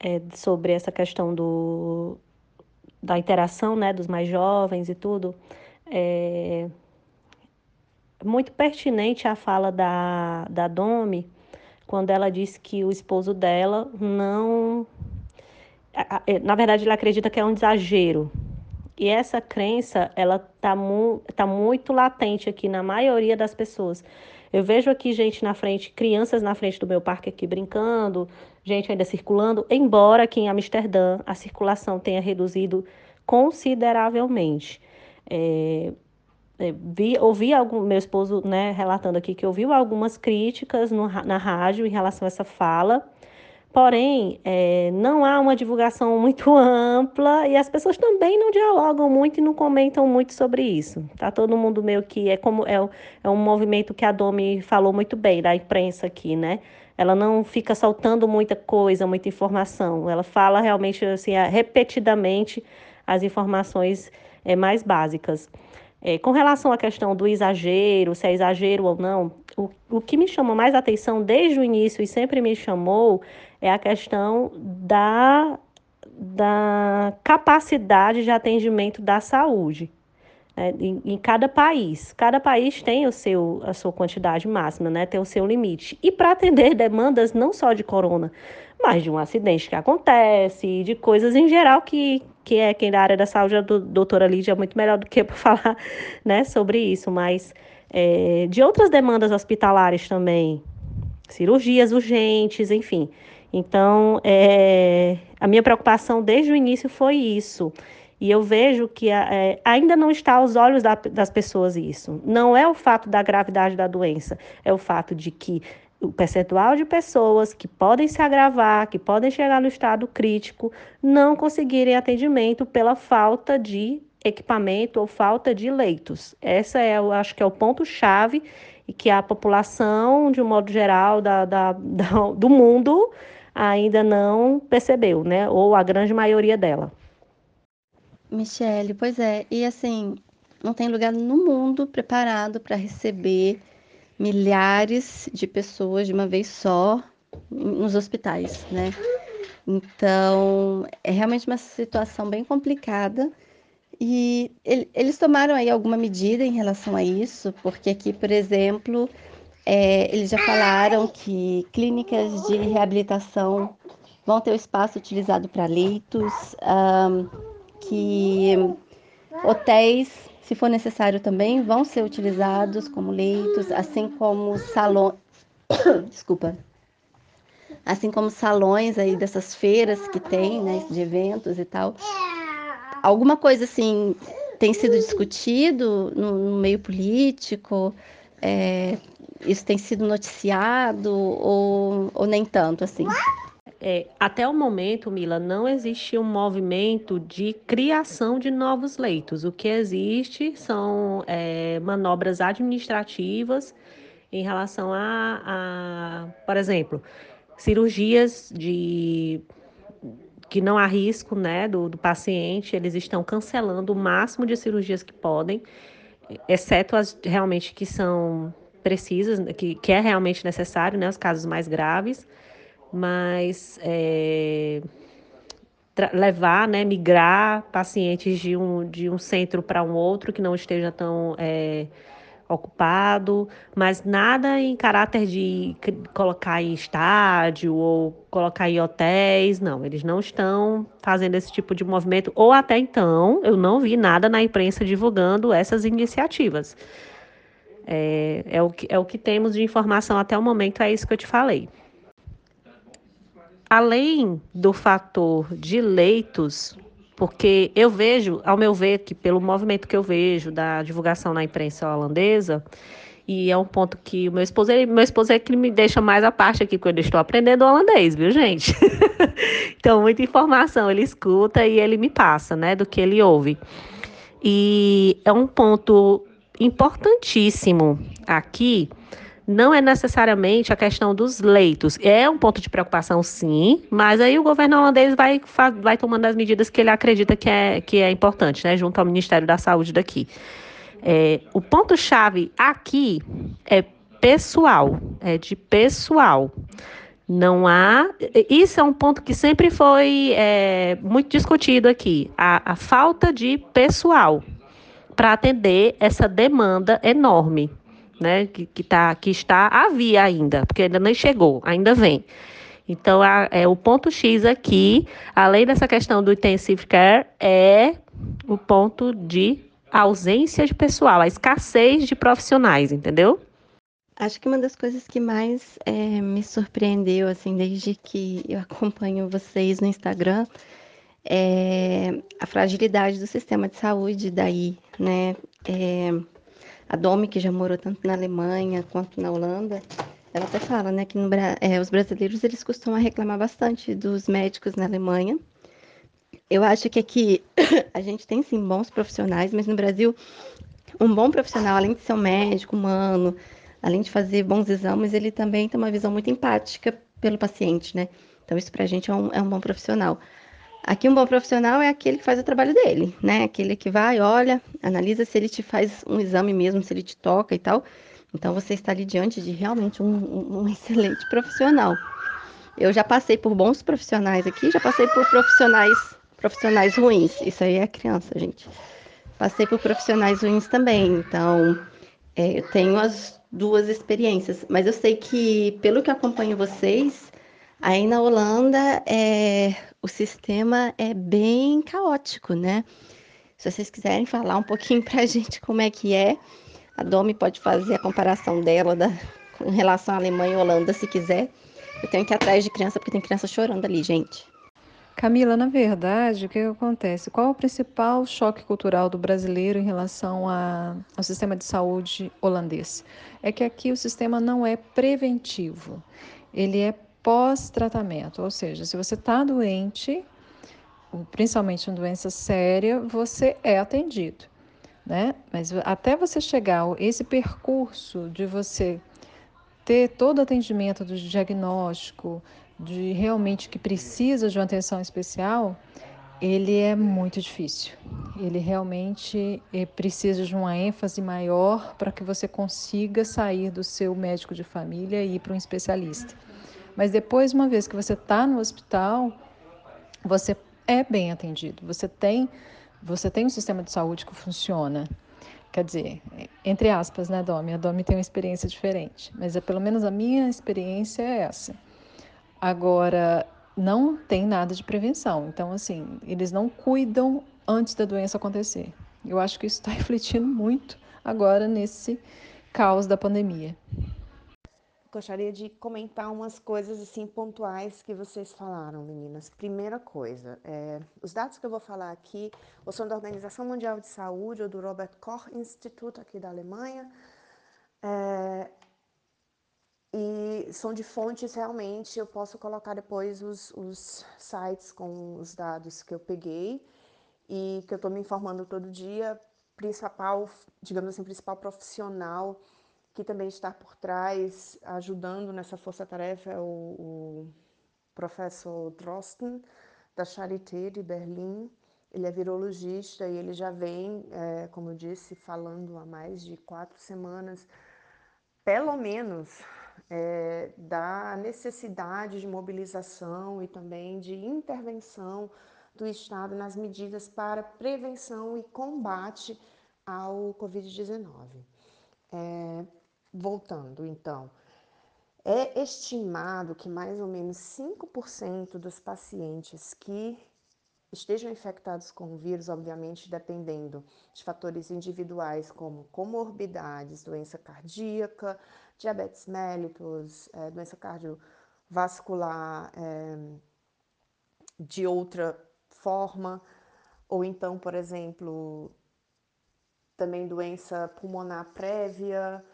é, sobre essa questão do, da interação né, dos mais jovens e tudo, é muito pertinente a fala da, da Domi, quando ela disse que o esposo dela não. É, na verdade, ela acredita que é um exagero. E essa crença, ela está mu tá muito latente aqui na maioria das pessoas. Eu vejo aqui gente na frente, crianças na frente do meu parque aqui brincando, gente ainda circulando, embora aqui em Amsterdã a circulação tenha reduzido consideravelmente. É, vi, ouvi algum, meu esposo né, relatando aqui que ouviu algumas críticas no, na rádio em relação a essa fala, porém é, não há uma divulgação muito ampla e as pessoas também não dialogam muito e não comentam muito sobre isso. Tá todo mundo meio que é como é, é um movimento que a Domi falou muito bem da imprensa aqui, né? Ela não fica soltando muita coisa, muita informação. Ela fala realmente assim repetidamente as informações é, mais básicas. É, com relação à questão do exagero, se é exagero ou não, o, o que me chama mais atenção desde o início e sempre me chamou é a questão da, da capacidade de atendimento da saúde. Né, em, em, cada país. Cada país tem o seu, a sua quantidade máxima, né? tem o seu limite. E para atender demandas não só de corona, mas de um acidente que acontece, de coisas em geral que, que é quem da área da saúde, a doutora Lídia é muito melhor do que para falar né, sobre isso, mas é, de outras demandas hospitalares também, cirurgias urgentes, enfim. Então, é, a minha preocupação desde o início foi isso. E eu vejo que é, ainda não está aos olhos da, das pessoas isso. Não é o fato da gravidade da doença, é o fato de que o percentual de pessoas que podem se agravar, que podem chegar no estado crítico, não conseguirem atendimento pela falta de equipamento ou falta de leitos. Essa é, eu acho que é o ponto-chave e que a população, de um modo geral, da, da, da, do mundo ainda não percebeu, né? Ou a grande maioria dela. Michele, pois é, e assim, não tem lugar no mundo preparado para receber milhares de pessoas de uma vez só nos hospitais, né? Então, é realmente uma situação bem complicada. E eles tomaram aí alguma medida em relação a isso, porque aqui, por exemplo, é, eles já falaram que clínicas de reabilitação vão ter o espaço utilizado para leitos, um, que hotéis se for necessário também, vão ser utilizados como leitos, assim como salões. Desculpa. Assim como salões aí dessas feiras que tem, né, de eventos e tal. Alguma coisa assim tem sido discutido no, meio político? É, isso tem sido noticiado ou, ou nem tanto assim? É, até o momento, Mila, não existe um movimento de criação de novos leitos. O que existe são é, manobras administrativas em relação a, a, por exemplo, cirurgias de que não há risco né, do, do paciente, eles estão cancelando o máximo de cirurgias que podem, exceto as realmente que são precisas, que, que é realmente necessário, né, os casos mais graves mas é, levar, né, migrar pacientes de um, de um centro para um outro que não esteja tão é, ocupado, mas nada em caráter de colocar em estádio ou colocar em hotéis, não, eles não estão fazendo esse tipo de movimento, ou até então eu não vi nada na imprensa divulgando essas iniciativas. É, é, o, que, é o que temos de informação até o momento, é isso que eu te falei além do fator de leitos, porque eu vejo, ao meu ver, que pelo movimento que eu vejo da divulgação na imprensa holandesa, e é um ponto que o meu esposo, ele, meu esposo é que me deixa mais a parte aqui quando eu estou aprendendo holandês, viu, gente? então, muita informação ele escuta e ele me passa, né, do que ele ouve. E é um ponto importantíssimo aqui não é necessariamente a questão dos leitos. É um ponto de preocupação, sim, mas aí o governo holandês vai, vai tomando as medidas que ele acredita que é, que é importante, né, junto ao Ministério da Saúde daqui. É, o ponto-chave aqui é pessoal, é de pessoal. Não há. Isso é um ponto que sempre foi é, muito discutido aqui: a, a falta de pessoal para atender essa demanda enorme né? Que, que, tá, que está à via ainda, porque ainda nem chegou, ainda vem. Então, a, é, o ponto X aqui, além dessa questão do intensive care, é o ponto de ausência de pessoal, a escassez de profissionais, entendeu? Acho que uma das coisas que mais é, me surpreendeu, assim, desde que eu acompanho vocês no Instagram, é a fragilidade do sistema de saúde daí, né? É, a Domi, que já morou tanto na Alemanha quanto na Holanda, ela até fala, né, que no, é, os brasileiros eles costumam reclamar bastante dos médicos na Alemanha. Eu acho que aqui a gente tem sim bons profissionais, mas no Brasil um bom profissional, além de ser um médico humano, além de fazer bons exames, ele também tem uma visão muito empática pelo paciente, né? Então isso para a gente é um, é um bom profissional. Aqui um bom profissional é aquele que faz o trabalho dele, né? Aquele que vai, olha, analisa se ele te faz um exame mesmo, se ele te toca e tal. Então você está ali diante de realmente um, um, excelente profissional. Eu já passei por bons profissionais aqui, já passei por profissionais profissionais ruins. Isso aí é criança, gente. Passei por profissionais ruins também. Então é, eu tenho as duas experiências, mas eu sei que pelo que acompanho vocês Aí na Holanda, é, o sistema é bem caótico, né? Se vocês quiserem falar um pouquinho para a gente como é que é, a Domi pode fazer a comparação dela da, com relação à Alemanha e Holanda, se quiser. Eu tenho que ir atrás de criança porque tem criança chorando ali, gente. Camila, na verdade, o que acontece? Qual é o principal choque cultural do brasileiro em relação a, ao sistema de saúde holandês? É que aqui o sistema não é preventivo, ele é pós-tratamento, ou seja, se você está doente, principalmente uma doença séria, você é atendido, né? Mas até você chegar esse percurso de você ter todo o atendimento do diagnóstico, de realmente que precisa de uma atenção especial, ele é muito difícil. Ele realmente eh, precisa de uma ênfase maior para que você consiga sair do seu médico de família e ir para um especialista. Mas depois, uma vez que você está no hospital, você é bem atendido. Você tem, você tem um sistema de saúde que funciona. Quer dizer, entre aspas, né, Domi? A Domi tem uma experiência diferente, mas é pelo menos a minha experiência é essa. Agora, não tem nada de prevenção. Então, assim, eles não cuidam antes da doença acontecer. Eu acho que isso está refletindo muito agora nesse caos da pandemia. Gostaria de comentar umas coisas assim pontuais que vocês falaram, meninas. Primeira coisa, é, os dados que eu vou falar aqui ou são da Organização Mundial de Saúde ou do Robert Koch Institute aqui da Alemanha. É, e são de fontes realmente, eu posso colocar depois os, os sites com os dados que eu peguei e que eu estou me informando todo dia, principal, digamos assim, principal profissional que também está por trás, ajudando nessa força-tarefa, é o, o professor Drosten, da Charité de Berlim. Ele é virologista e ele já vem, é, como eu disse, falando há mais de quatro semanas, pelo menos é, da necessidade de mobilização e também de intervenção do Estado nas medidas para prevenção e combate ao Covid-19. É, voltando, então, é estimado que mais ou menos 5% dos pacientes que estejam infectados com o vírus, obviamente dependendo de fatores individuais como comorbidades, doença cardíaca, diabetes mellitus, é, doença cardiovascular é, de outra forma, ou então, por exemplo, também doença pulmonar prévia,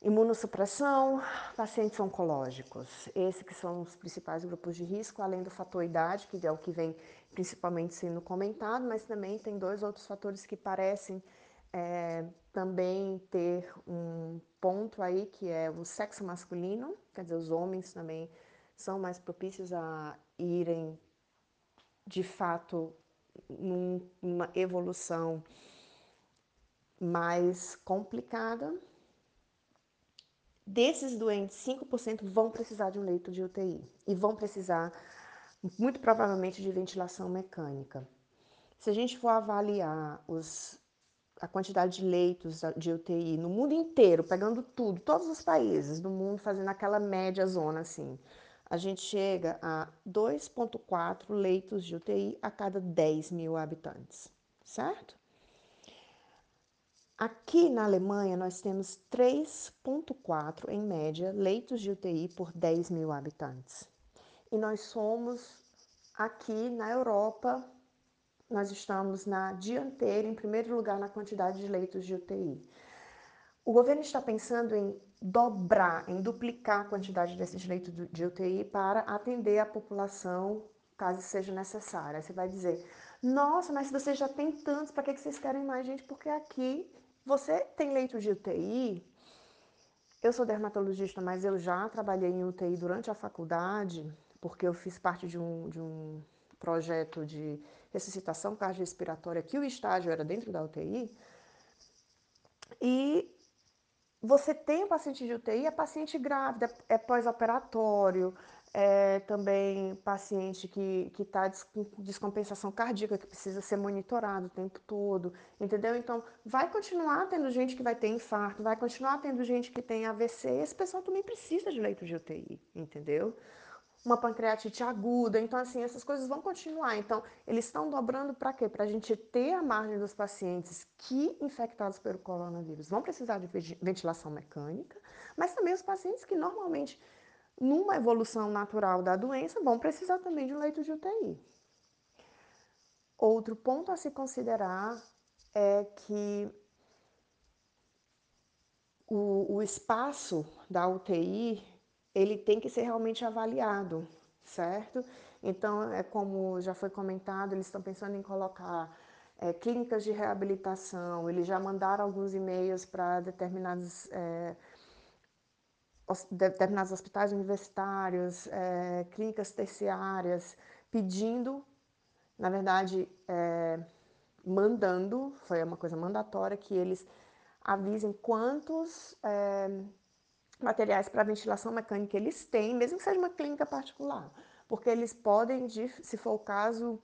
imunossupressão, pacientes oncológicos. Esses que são os principais grupos de risco, além do fator idade, que é o que vem principalmente sendo comentado, mas também tem dois outros fatores que parecem é, também ter um ponto aí que é o sexo masculino, quer dizer, os homens também são mais propícios a irem de fato numa evolução mais complicada. Desses doentes, 5% vão precisar de um leito de UTI e vão precisar, muito provavelmente, de ventilação mecânica. Se a gente for avaliar os a quantidade de leitos de UTI no mundo inteiro, pegando tudo, todos os países do mundo, fazendo aquela média zona assim, a gente chega a 2,4 leitos de UTI a cada 10 mil habitantes, certo? Aqui na Alemanha, nós temos 3,4 em média leitos de UTI por 10 mil habitantes. E nós somos aqui na Europa nós estamos na dianteira, em primeiro lugar, na quantidade de leitos de UTI. O governo está pensando em dobrar, em duplicar a quantidade desses leitos de UTI para atender a população caso seja necessário. Aí você vai dizer, nossa, mas se você já tem tantos, para que vocês querem mais gente? Porque aqui você tem leito de UTI. Eu sou dermatologista, mas eu já trabalhei em UTI durante a faculdade, porque eu fiz parte de um, de um projeto de ressuscitação cardiorrespiratória, que o estágio era dentro da UTI, e você tem o paciente de UTI, é paciente grávida, é pós-operatório, é também paciente que está com descompensação cardíaca, que precisa ser monitorado o tempo todo, entendeu? Então, vai continuar tendo gente que vai ter infarto, vai continuar tendo gente que tem AVC, esse pessoal também precisa de leito de UTI, entendeu? uma pancreatite aguda. Então, assim, essas coisas vão continuar. Então, eles estão dobrando para quê? Para a gente ter a margem dos pacientes que, infectados pelo coronavírus, vão precisar de ventilação mecânica, mas também os pacientes que normalmente numa evolução natural da doença, vão precisar também de leito de UTI. Outro ponto a se considerar é que o, o espaço da UTI ele tem que ser realmente avaliado, certo? Então, é como já foi comentado, eles estão pensando em colocar é, clínicas de reabilitação, eles já mandaram alguns e-mails para determinados, é, determinados hospitais universitários, é, clínicas terciárias, pedindo, na verdade, é, mandando, foi uma coisa mandatória, que eles avisem quantos é, materiais para ventilação mecânica eles têm, mesmo que seja uma clínica particular, porque eles podem, se for o caso,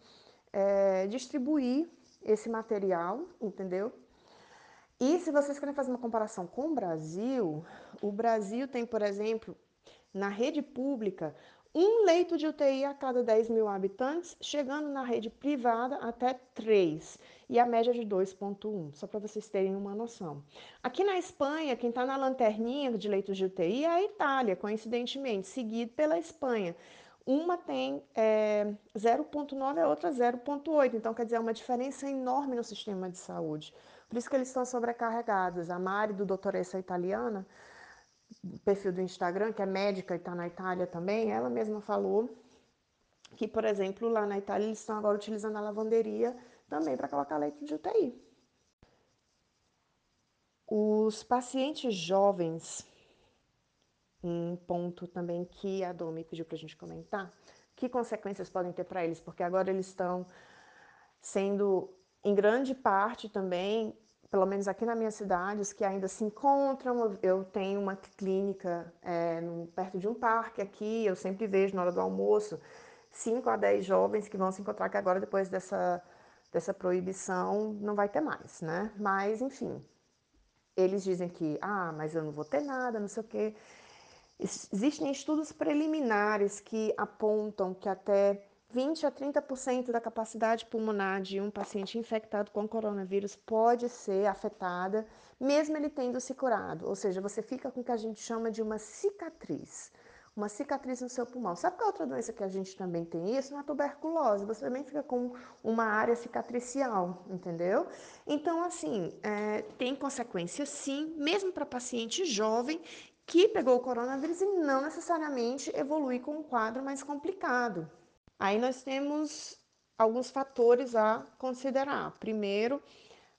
distribuir esse material, entendeu? E se vocês querem fazer uma comparação com o Brasil, o Brasil tem, por exemplo, na rede pública, um leito de UTI a cada 10 mil habitantes, chegando na rede privada até 3, e a média de 2,1, só para vocês terem uma noção. Aqui na Espanha, quem está na lanterninha de leitos de UTI é a Itália, coincidentemente, seguido pela Espanha. Uma tem é, 0,9 a outra 0,8, então quer dizer, é uma diferença enorme no sistema de saúde. Por isso que eles estão sobrecarregados. A Mari, do Doutoressa Italiana, perfil do Instagram, que é médica e está na Itália também, ela mesma falou que, por exemplo, lá na Itália eles estão agora utilizando a lavanderia também para colocar leito de UTI. Os pacientes jovens, um ponto também que a Domi pediu para a gente comentar, que consequências podem ter para eles, porque agora eles estão sendo, em grande parte também, pelo menos aqui na minha cidade, os que ainda se encontram. Eu tenho uma clínica é, perto de um parque aqui, eu sempre vejo na hora do almoço 5 a 10 jovens que vão se encontrar, que agora, depois dessa, dessa proibição, não vai ter mais, né? Mas, enfim, eles dizem que, ah, mas eu não vou ter nada, não sei o quê. Existem estudos preliminares que apontam que até 20 a 30% da capacidade pulmonar de um paciente infectado com coronavírus pode ser afetada, mesmo ele tendo se curado. Ou seja, você fica com o que a gente chama de uma cicatriz. Uma cicatriz no seu pulmão. Sabe qual é outra doença que a gente também tem isso? Na tuberculose. Você também fica com uma área cicatricial, entendeu? Então, assim, é, tem consequências sim, mesmo para paciente jovem que pegou o coronavírus e não necessariamente evolui com um quadro mais complicado. Aí nós temos alguns fatores a considerar. Primeiro,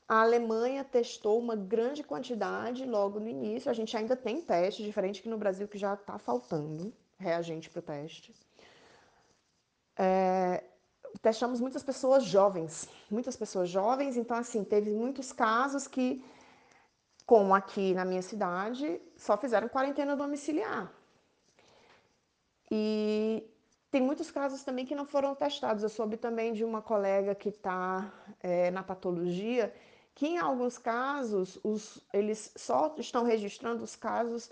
a Alemanha testou uma grande quantidade logo no início. A gente ainda tem teste, diferente que no Brasil que já está faltando reagente para o teste. É, testamos muitas pessoas jovens, muitas pessoas jovens. Então, assim, teve muitos casos que, como aqui na minha cidade, só fizeram quarentena domiciliar. E tem muitos casos também que não foram testados. Eu soube também de uma colega que está é, na patologia, que em alguns casos os, eles só estão registrando os casos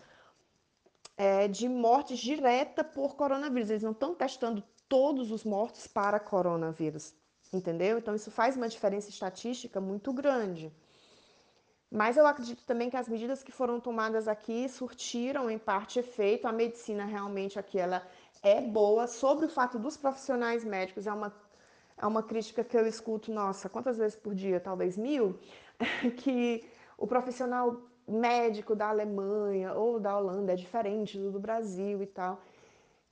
é, de mortes direta por coronavírus. Eles não estão testando todos os mortos para coronavírus, entendeu? Então isso faz uma diferença estatística muito grande. Mas eu acredito também que as medidas que foram tomadas aqui surtiram em parte efeito. A medicina realmente aqui ela é boa. Sobre o fato dos profissionais médicos, é uma, é uma crítica que eu escuto, nossa, quantas vezes por dia? Talvez mil, que o profissional médico da Alemanha ou da Holanda é diferente do do Brasil e tal.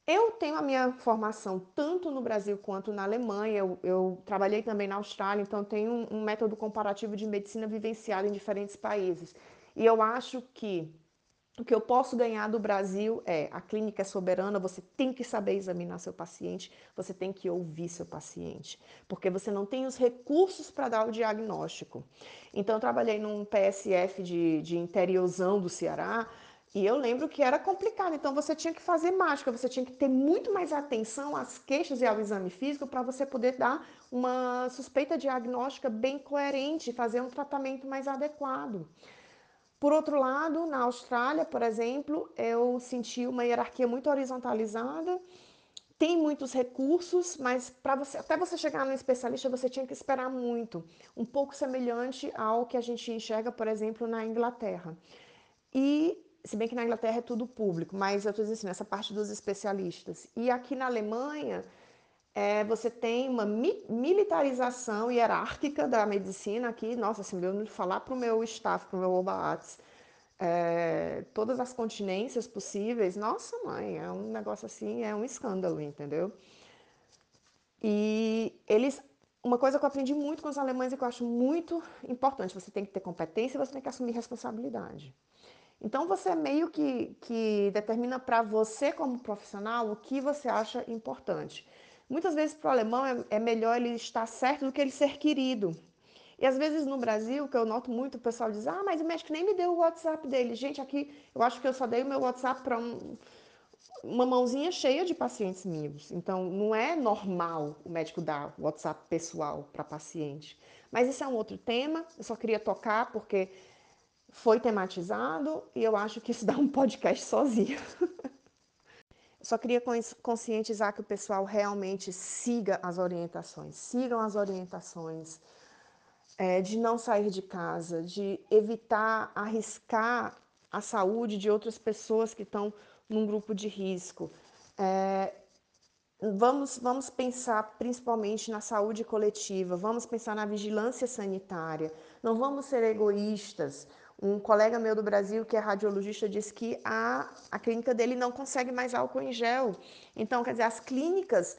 Eu tenho a minha formação tanto no Brasil quanto na Alemanha. Eu, eu trabalhei também na Austrália, então tenho um, um método comparativo de medicina vivenciada em diferentes países. E eu acho que o que eu posso ganhar do Brasil é a clínica é soberana, você tem que saber examinar seu paciente, você tem que ouvir seu paciente, porque você não tem os recursos para dar o diagnóstico. Então, eu trabalhei num PSF de, de interiorzão do Ceará e eu lembro que era complicado. Então, você tinha que fazer mágica, você tinha que ter muito mais atenção às queixas e ao exame físico para você poder dar uma suspeita diagnóstica bem coerente, fazer um tratamento mais adequado. Por outro lado, na Austrália, por exemplo, eu senti uma hierarquia muito horizontalizada. Tem muitos recursos, mas para você, até você chegar no especialista, você tinha que esperar muito. Um pouco semelhante ao que a gente enxerga, por exemplo, na Inglaterra. E se bem que na Inglaterra é tudo público, mas eu estou dizendo assim, nessa parte dos especialistas. E aqui na Alemanha, é, você tem uma mi militarização hierárquica da medicina aqui. Nossa, assim, eu falar para o meu staff, para o meu Obaats, é, todas as continências possíveis, nossa mãe, é um negócio assim, é um escândalo, entendeu? E eles, uma coisa que eu aprendi muito com os alemães e que eu acho muito importante, você tem que ter competência você tem que assumir responsabilidade. Então você meio que, que determina para você como profissional o que você acha importante. Muitas vezes para o alemão é, é, melhor ele estar certo do que ele ser querido. E às vezes no Brasil, que eu noto muito, o pessoal diz, ah, mas o médico nem me deu o WhatsApp dele. Gente, aqui eu acho que eu só dei o meu WhatsApp para um, uma mãozinha cheia de pacientes meus. Então não é normal o médico dar o WhatsApp pessoal para paciente. Mas isso é um outro tema, eu só queria tocar porque foi tematizado e eu acho que isso dá um podcast sozinho. Só queria conscientizar que o pessoal realmente siga as orientações, sigam as orientações é, de não sair de casa, de evitar arriscar a saúde de outras pessoas que estão num grupo de risco. É, vamos, vamos pensar principalmente na saúde coletiva, vamos pensar na vigilância sanitária, não vamos ser egoístas. Um colega meu do Brasil, que é radiologista, disse que a, a clínica dele não consegue mais álcool em gel. Então, quer dizer, as clínicas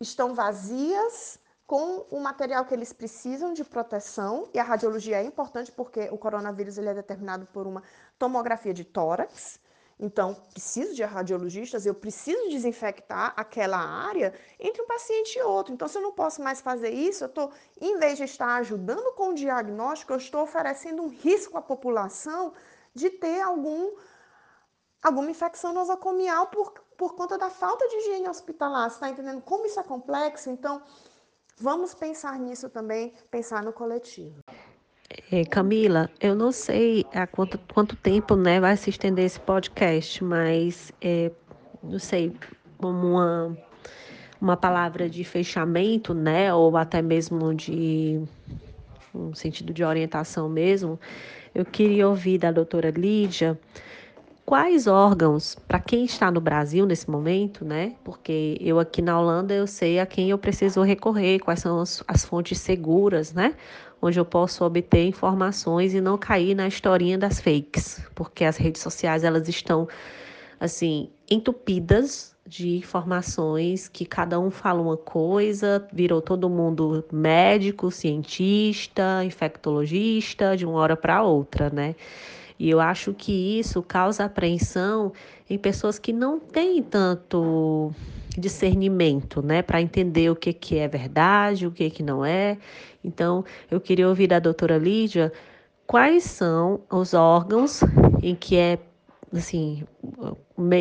estão vazias com o material que eles precisam de proteção, e a radiologia é importante porque o coronavírus ele é determinado por uma tomografia de tórax, então, preciso de radiologistas, eu preciso desinfectar aquela área entre um paciente e outro. Então, se eu não posso mais fazer isso, eu estou, em vez de estar ajudando com o diagnóstico, eu estou oferecendo um risco à população de ter algum, alguma infecção nosocomial por, por conta da falta de higiene hospitalar. Você está entendendo como isso é complexo? Então, vamos pensar nisso também, pensar no coletivo. É, Camila, eu não sei há quanto, quanto tempo né, vai se estender esse podcast, mas é, não sei, como uma, uma palavra de fechamento, né, ou até mesmo de um sentido de orientação mesmo, eu queria ouvir da doutora Lídia quais órgãos, para quem está no Brasil nesse momento, né? Porque eu aqui na Holanda eu sei a quem eu preciso recorrer, quais são as, as fontes seguras, né? Onde eu posso obter informações e não cair na historinha das fakes, porque as redes sociais elas estão assim entupidas de informações que cada um fala uma coisa, virou todo mundo médico, cientista, infectologista de uma hora para outra, né? E eu acho que isso causa apreensão em pessoas que não têm tanto discernimento, né, para entender o que, que é verdade, o que, que não é. Então, eu queria ouvir da doutora Lídia quais são os órgãos em que é assim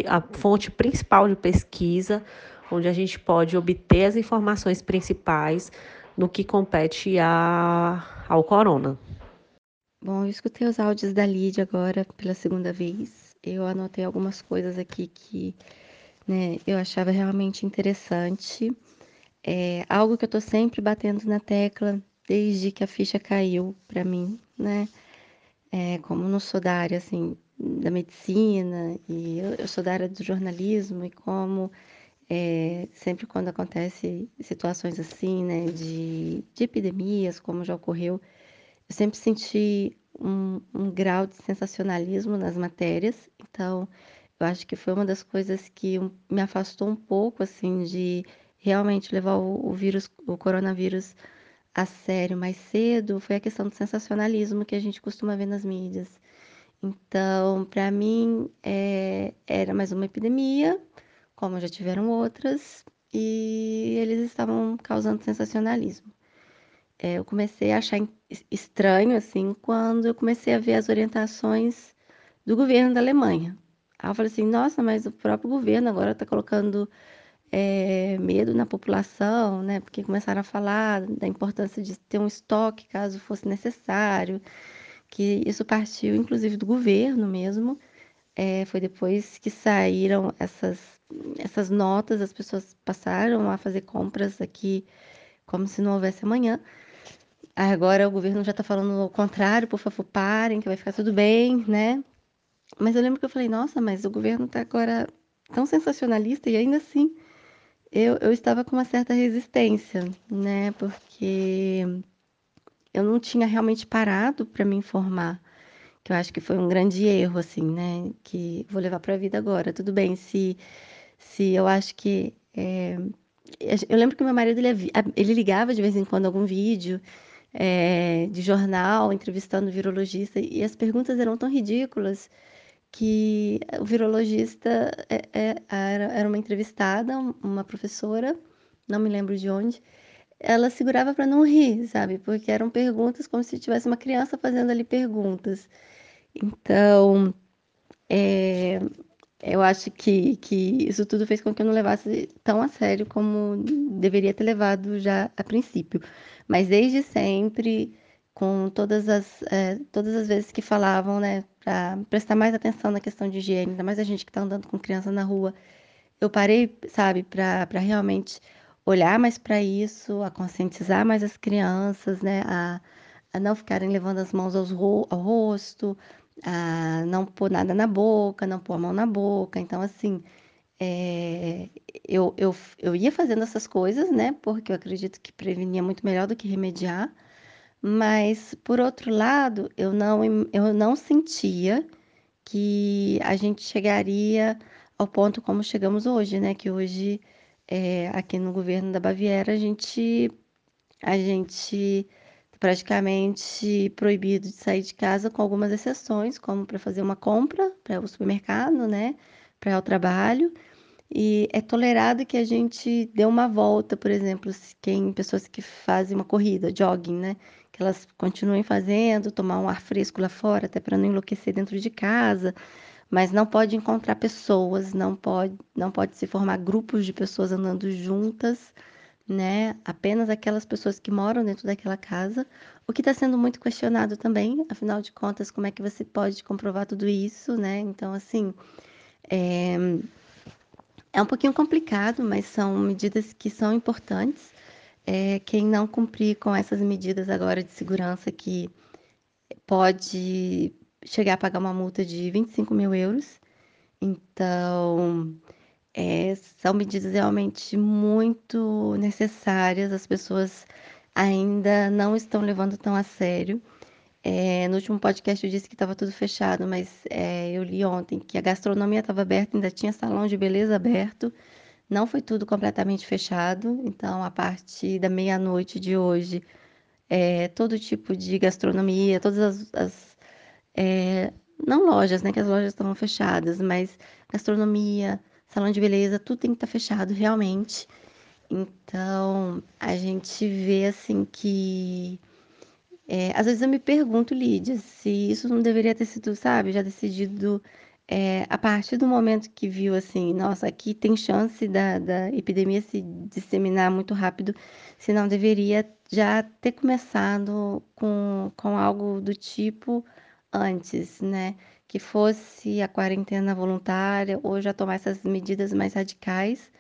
a fonte principal de pesquisa, onde a gente pode obter as informações principais no que compete a, ao corona. Bom, eu escutei os áudios da Lídia agora pela segunda vez. Eu anotei algumas coisas aqui que né, eu achava realmente interessante. É algo que eu estou sempre batendo na tecla desde que a ficha caiu para mim, né? É, como não sou da área assim da medicina e eu, eu sou da área do jornalismo e como é, sempre quando acontece situações assim, né, de, de epidemias, como já ocorreu, eu sempre senti um, um grau de sensacionalismo nas matérias. Então, eu acho que foi uma das coisas que me afastou um pouco, assim, de realmente levar o, vírus, o coronavírus a sério mais cedo foi a questão do sensacionalismo que a gente costuma ver nas mídias. Então, para mim, é, era mais uma epidemia, como já tiveram outras, e eles estavam causando sensacionalismo. É, eu comecei a achar estranho, assim, quando eu comecei a ver as orientações do governo da Alemanha. Eu falei assim, nossa, mas o próprio governo agora está colocando é, medo na população, né? Porque começaram a falar da importância de ter um estoque caso fosse necessário, que isso partiu inclusive do governo mesmo. É, foi depois que saíram essas, essas notas, as pessoas passaram a fazer compras aqui como se não houvesse amanhã. Agora o governo já está falando o contrário, por favor, parem, que vai ficar tudo bem, né? Mas eu lembro que eu falei, nossa, mas o governo está agora tão sensacionalista e ainda assim eu, eu estava com uma certa resistência, né? Porque eu não tinha realmente parado para me informar, que eu acho que foi um grande erro, assim, né? Que vou levar para a vida agora. Tudo bem, se, se eu acho que. É... Eu lembro que meu marido ele, ele ligava de vez em quando algum vídeo é, de jornal entrevistando virologista e as perguntas eram tão ridículas que o virologista é, é, era, uma entrevistada, uma professora, não me lembro de onde, ela segurava para não rir, sabe? Porque eram perguntas como se tivesse uma criança fazendo ali perguntas. Então, é, eu acho que, que isso tudo fez com que eu não levasse tão a sério como deveria ter levado já a princípio. Mas desde sempre, com todas as, é, todas as vezes que falavam, né, para prestar mais atenção na questão de higiene, ainda mais a gente que está andando com criança na rua, eu parei, sabe, para realmente olhar mais para isso, a conscientizar mais as crianças, né, a, a não ficarem levando as mãos ro ao rosto, a não pôr nada na boca, não pôr a mão na boca. Então, assim, é, eu, eu, eu ia fazendo essas coisas, né, porque eu acredito que prevenia muito melhor do que remediar. Mas, por outro lado, eu não, eu não sentia que a gente chegaria ao ponto como chegamos hoje, né? Que hoje, é, aqui no governo da Baviera, a gente, a gente praticamente proibido de sair de casa, com algumas exceções, como para fazer uma compra para o supermercado, né? Para o trabalho. E é tolerado que a gente dê uma volta, por exemplo, quem pessoas que fazem uma corrida, jogging, né? Que elas continuem fazendo, tomar um ar fresco lá fora, até para não enlouquecer dentro de casa, mas não pode encontrar pessoas, não pode, não pode se formar grupos de pessoas andando juntas, né? Apenas aquelas pessoas que moram dentro daquela casa, o que está sendo muito questionado também, afinal de contas, como é que você pode comprovar tudo isso, né? Então, assim, é, é um pouquinho complicado, mas são medidas que são importantes é quem não cumprir com essas medidas agora de segurança que pode chegar a pagar uma multa de 25 mil euros. Então, é, são medidas realmente muito necessárias, as pessoas ainda não estão levando tão a sério. É, no último podcast eu disse que estava tudo fechado, mas é, eu li ontem que a gastronomia estava aberta, ainda tinha salão de beleza aberto. Não foi tudo completamente fechado, então a partir da meia-noite de hoje, é, todo tipo de gastronomia, todas as, as é, não lojas, né, que as lojas estavam fechadas, mas gastronomia, salão de beleza, tudo tem que estar tá fechado realmente. Então a gente vê assim que é, às vezes eu me pergunto, Lídia, se isso não deveria ter sido, sabe, já decidido é, a partir do momento que viu assim, nossa, aqui tem chance da, da epidemia se disseminar muito rápido, se não deveria já ter começado com, com algo do tipo antes, né? Que fosse a quarentena voluntária ou já tomar essas medidas mais radicais.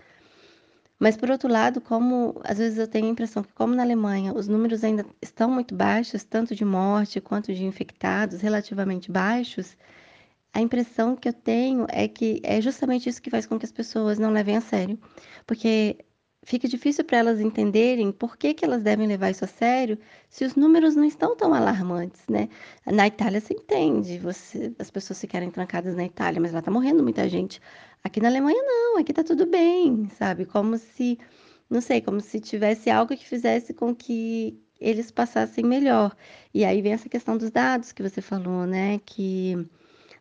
Mas, por outro lado, como às vezes eu tenho a impressão que, como na Alemanha os números ainda estão muito baixos, tanto de morte quanto de infectados, relativamente baixos, a impressão que eu tenho é que é justamente isso que faz com que as pessoas não levem a sério, porque fica difícil para elas entenderem por que, que elas devem levar isso a sério se os números não estão tão alarmantes, né? Na Itália se entende, você, as pessoas ficarem trancadas na Itália, mas lá tá morrendo muita gente. Aqui na Alemanha não, aqui tá tudo bem, sabe? Como se, não sei, como se tivesse algo que fizesse com que eles passassem melhor. E aí vem essa questão dos dados que você falou, né? Que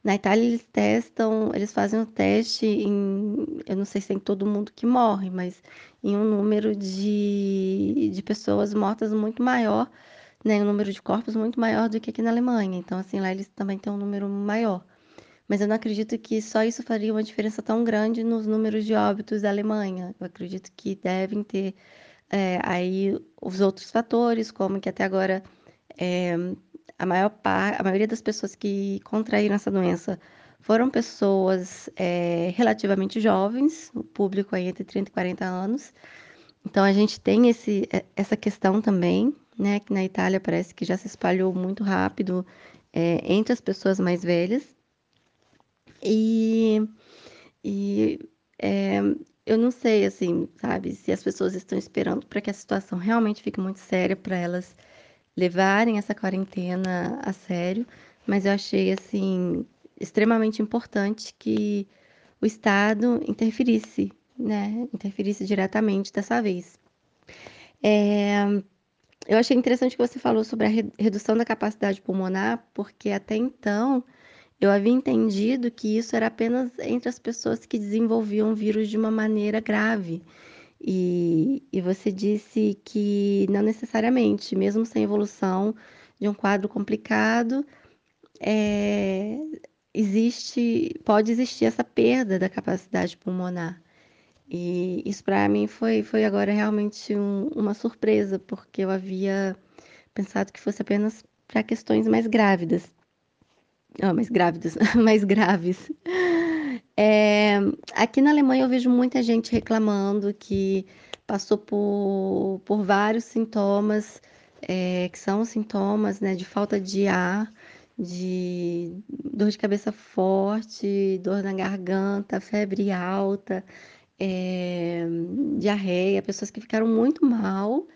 na Itália eles testam, eles fazem um teste em, eu não sei se é em todo mundo que morre, mas em um número de, de pessoas mortas muito maior, né, um número de corpos muito maior do que aqui na Alemanha. Então, assim, lá eles também têm um número maior. Mas eu não acredito que só isso faria uma diferença tão grande nos números de óbitos da Alemanha. Eu acredito que devem ter é, aí os outros fatores, como que até agora é, a maior par, a maioria das pessoas que contraíram essa doença foram pessoas é, relativamente jovens, o público aí entre 30 e 40 anos. Então a gente tem esse, é, essa questão também, né, que na Itália parece que já se espalhou muito rápido é, entre as pessoas mais velhas. E, e é, eu não sei, assim, sabe, se as pessoas estão esperando para que a situação realmente fique muito séria para elas levarem essa quarentena a sério, mas eu achei, assim, extremamente importante que o Estado interferisse, né, interferisse diretamente dessa vez. É, eu achei interessante que você falou sobre a redução da capacidade pulmonar, porque até então eu havia entendido que isso era apenas entre as pessoas que desenvolviam o vírus de uma maneira grave. E, e você disse que não necessariamente, mesmo sem evolução de um quadro complicado, é, existe, pode existir essa perda da capacidade pulmonar. E isso para mim foi, foi agora realmente um, uma surpresa, porque eu havia pensado que fosse apenas para questões mais grávidas. Oh, mais grávidas, mais graves. É, aqui na Alemanha eu vejo muita gente reclamando que passou por, por vários sintomas, é, que são sintomas né, de falta de ar, de dor de cabeça forte, dor na garganta, febre alta, é, diarreia, pessoas que ficaram muito mal,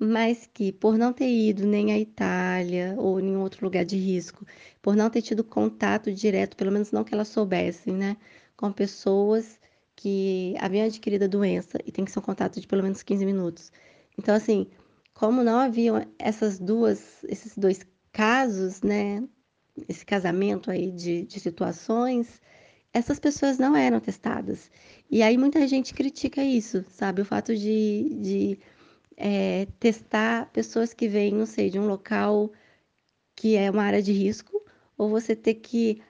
mas que por não ter ido nem à Itália ou em outro lugar de risco, por não ter tido contato direto, pelo menos não que elas soubessem, né, com pessoas que haviam adquirido a doença e tem que ser um contato de pelo menos 15 minutos. Então, assim, como não haviam essas duas, esses dois casos, né, esse casamento aí de, de situações, essas pessoas não eram testadas. E aí muita gente critica isso, sabe? O fato de, de é, testar pessoas que vêm, não sei, de um local que é uma área de risco, ou você ter que,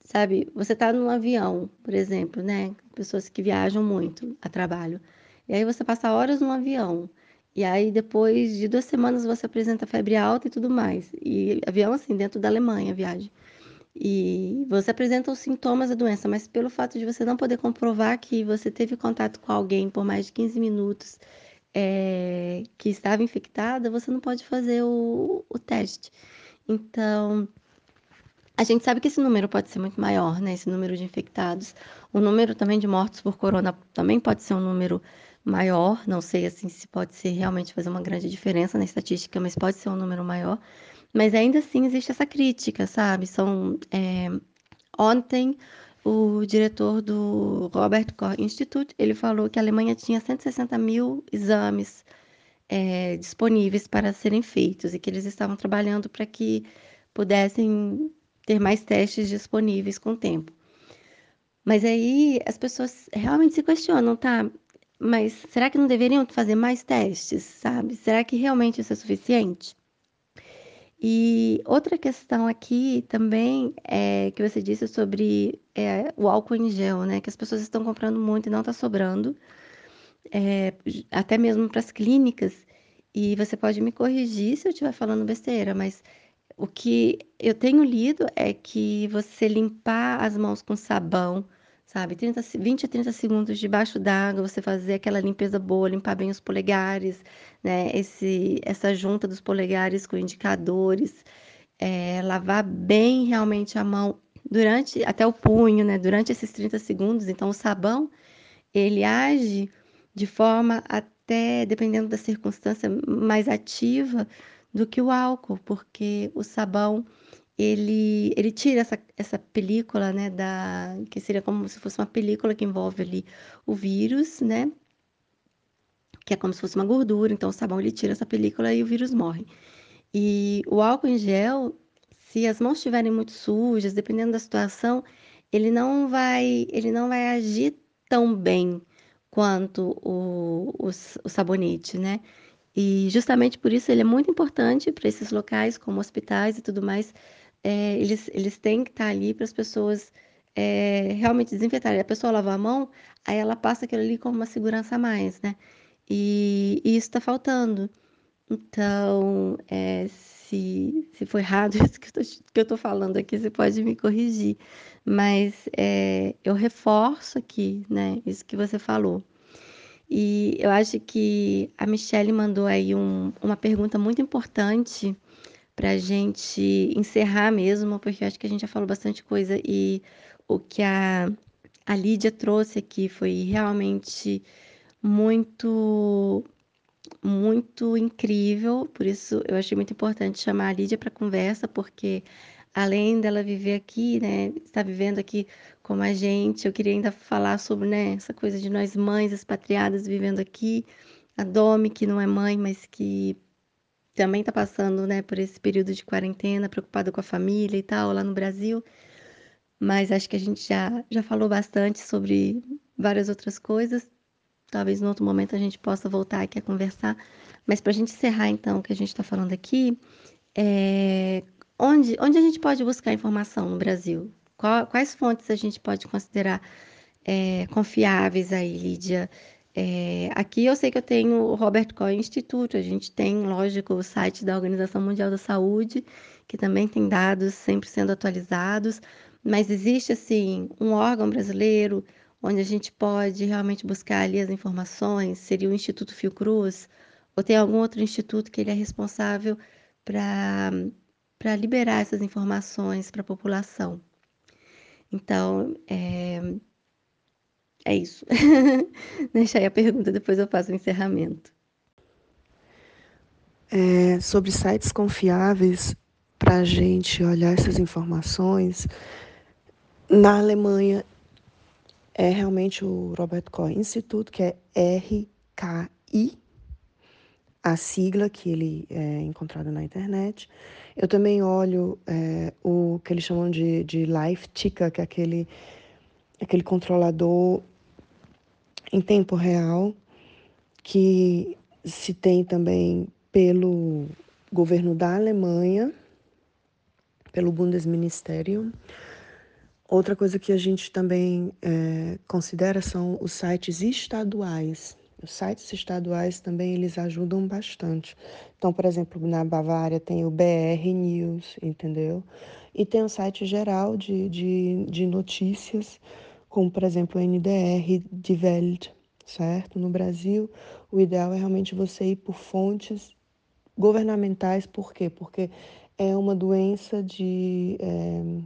sabe, você tá num avião, por exemplo, né? Pessoas que viajam muito a trabalho. E aí você passa horas no avião. E aí, depois de duas semanas, você apresenta febre alta e tudo mais. E avião, assim, dentro da Alemanha, viagem. E você apresenta os sintomas da doença, mas pelo fato de você não poder comprovar que você teve contato com alguém por mais de 15 minutos é, que estava infectada, você não pode fazer o, o teste. Então, a gente sabe que esse número pode ser muito maior, né? Esse número de infectados. O número também de mortos por corona também pode ser um número maior. Não sei assim se pode ser realmente fazer uma grande diferença na estatística, mas pode ser um número maior. Mas ainda assim existe essa crítica, sabe? São é, ontem o diretor do Robert Koch Institute ele falou que a Alemanha tinha 160 mil exames é, disponíveis para serem feitos e que eles estavam trabalhando para que pudessem ter mais testes disponíveis com o tempo. Mas aí as pessoas realmente se questionam, tá? Mas será que não deveriam fazer mais testes, sabe? Será que realmente isso é suficiente? E outra questão aqui também é que você disse sobre é, o álcool em gel, né? Que as pessoas estão comprando muito e não está sobrando, é, até mesmo para as clínicas. E você pode me corrigir se eu estiver falando besteira, mas o que eu tenho lido é que você limpar as mãos com sabão sabe? 30, 20 a 30 segundos debaixo d'água, você fazer aquela limpeza boa, limpar bem os polegares, né? Esse, essa junta dos polegares com indicadores, é, lavar bem realmente a mão durante, até o punho, né? Durante esses 30 segundos. Então, o sabão, ele age de forma até, dependendo da circunstância, mais ativa do que o álcool, porque o sabão ele, ele tira essa, essa película, né, da, que seria como se fosse uma película que envolve ali o vírus, né, que é como se fosse uma gordura, então o sabão ele tira essa película e o vírus morre. E o álcool em gel, se as mãos estiverem muito sujas, dependendo da situação, ele não vai, ele não vai agir tão bem quanto o, o, o sabonete, né? E justamente por isso ele é muito importante para esses locais, como hospitais e tudo mais, é, eles, eles têm que estar ali para as pessoas é, realmente desinfetarem. A pessoa lava a mão, aí ela passa aquilo ali como uma segurança a mais, né? E, e isso está faltando. Então, é, se, se for errado isso que eu estou falando aqui, você pode me corrigir. Mas é, eu reforço aqui, né, isso que você falou. E eu acho que a Michelle mandou aí um, uma pergunta muito importante para a gente encerrar mesmo, porque acho que a gente já falou bastante coisa e o que a, a Lídia trouxe aqui foi realmente muito muito incrível, por isso eu achei muito importante chamar a Lídia para conversa, porque além dela viver aqui, né, estar vivendo aqui como a gente, eu queria ainda falar sobre, né, essa coisa de nós mães expatriadas vivendo aqui, a Domi, que não é mãe, mas que também está passando, né, por esse período de quarentena, preocupada com a família e tal, lá no Brasil. Mas acho que a gente já, já falou bastante sobre várias outras coisas. Talvez no outro momento a gente possa voltar aqui a conversar. Mas para a gente encerrar, então, o que a gente está falando aqui, é... onde, onde a gente pode buscar informação no Brasil? Qual, quais fontes a gente pode considerar é, confiáveis aí, Lídia? É, aqui eu sei que eu tenho o Robert Koch Instituto, a gente tem, lógico, o site da Organização Mundial da Saúde, que também tem dados sempre sendo atualizados, mas existe, assim, um órgão brasileiro onde a gente pode realmente buscar ali as informações, seria o Instituto Fiocruz, ou tem algum outro instituto que ele é responsável para liberar essas informações para a população. Então, é, é isso. Deixa aí a pergunta, depois eu faço o encerramento. É, sobre sites confiáveis, para a gente olhar essas informações, na Alemanha é realmente o Robert Koch Institute, que é RKI, a sigla que ele é encontrado na internet. Eu também olho é, o que eles chamam de, de Life Ticker, que é aquele, aquele controlador em tempo real, que se tem também pelo governo da Alemanha, pelo Bundesministerium. Outra coisa que a gente também é, considera são os sites estaduais. Os sites estaduais também eles ajudam bastante. Então, por exemplo, na Bavária tem o BR News, entendeu? E tem o site geral de, de, de notícias, como por exemplo o NDR de Welt, certo? No Brasil, o ideal é realmente você ir por fontes governamentais, por quê? Porque é uma doença de. É,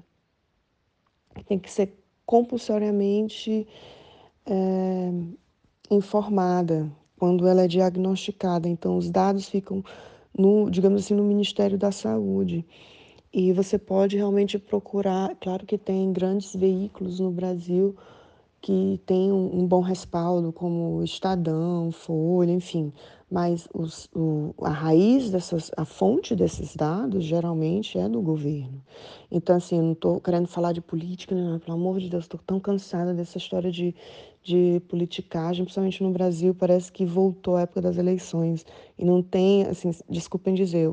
tem que ser compulsoriamente é, informada quando ela é diagnosticada. Então, os dados ficam, no, digamos assim, no Ministério da Saúde. E você pode realmente procurar, claro que tem grandes veículos no Brasil que têm um, um bom respaldo, como Estadão, Folha, enfim mas os, o, a raiz dessas, a fonte desses dados geralmente é do governo. Então, assim, eu não estou querendo falar de política, né? pelo amor de Deus, estou tão cansada dessa história de, de politicagem, principalmente no Brasil, parece que voltou a época das eleições. E não tem, assim, desculpem dizer,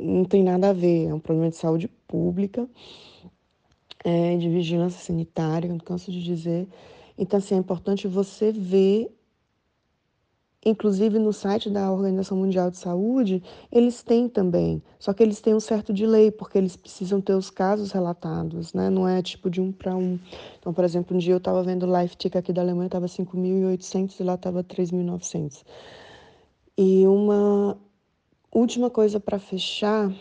não tem nada a ver, é um problema de saúde pública, é, de vigilância sanitária, não canso de dizer. Então, assim, é importante você ver Inclusive no site da Organização Mundial de Saúde, eles têm também, só que eles têm um certo delay, porque eles precisam ter os casos relatados, né? Não é tipo de um para um. Então, por exemplo, um dia eu estava vendo o Life Tick aqui da Alemanha, estava 5.800 e lá estava 3.900. E uma última coisa para fechar,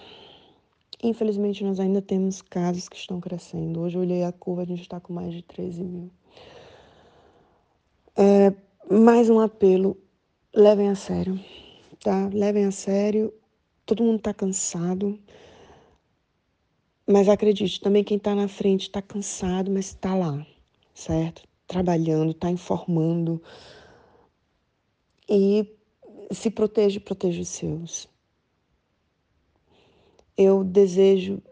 infelizmente nós ainda temos casos que estão crescendo. Hoje eu olhei a curva, a gente está com mais de 13 mil. É, mais um apelo levem a sério, tá? Levem a sério. Todo mundo está cansado. Mas acredite, também quem está na frente está cansado, mas está lá, certo? Trabalhando, está informando. E se protege, proteja os seus. Eu desejo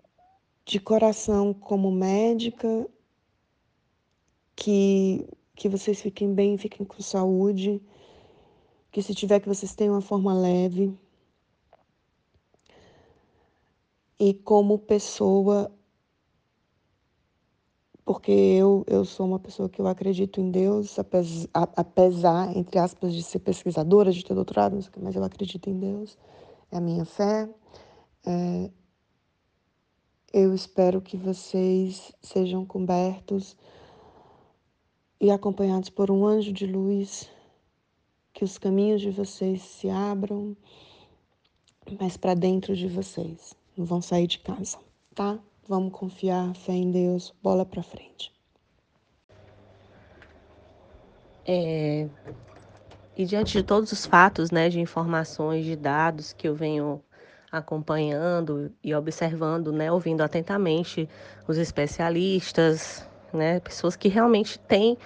de coração, como médica, que, que vocês fiquem bem, fiquem com saúde que se tiver que vocês tenham uma forma leve. E como pessoa, porque eu, eu sou uma pessoa que eu acredito em Deus, apesar, apesar, entre aspas, de ser pesquisadora, de ter doutorado, mas eu acredito em Deus, é a minha fé. É, eu espero que vocês sejam cobertos e acompanhados por um anjo de luz que os caminhos de vocês se abram, mas para dentro de vocês. Não vão sair de casa, tá? Vamos confiar, fé em Deus, bola para frente. É, e diante de todos os fatos, né, de informações, de dados que eu venho acompanhando e observando, né, ouvindo atentamente os especialistas, né, pessoas que realmente têm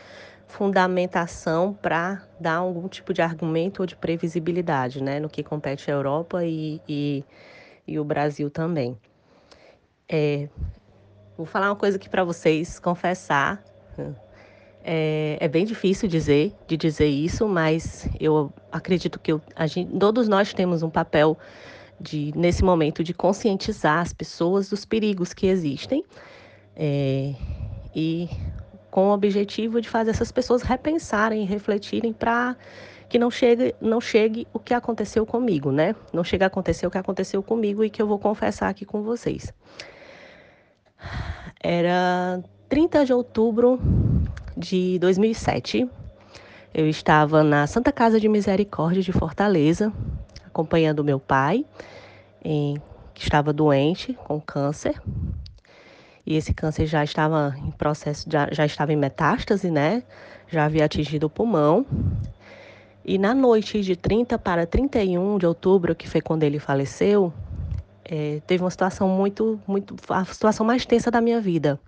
fundamentação para dar algum tipo de argumento ou de previsibilidade, né, no que compete à Europa e, e, e o Brasil também. É, vou falar uma coisa aqui para vocês, confessar. É, é, bem difícil dizer, de dizer isso, mas eu acredito que eu, gente, todos nós temos um papel de, nesse momento, de conscientizar as pessoas dos perigos que existem. É, e com o objetivo de fazer essas pessoas repensarem refletirem para que não chegue, não chegue o que aconteceu comigo, né? Não chegue a acontecer o que aconteceu comigo e que eu vou confessar aqui com vocês. Era 30 de outubro de 2007. Eu estava na Santa Casa de Misericórdia de Fortaleza, acompanhando meu pai, em, que estava doente com câncer e esse câncer já estava em processo, já, já estava em metástase, né? Já havia atingido o pulmão. E na noite de 30 para 31 de outubro, que foi quando ele faleceu, é, teve uma situação muito, muito, a situação mais tensa da minha vida,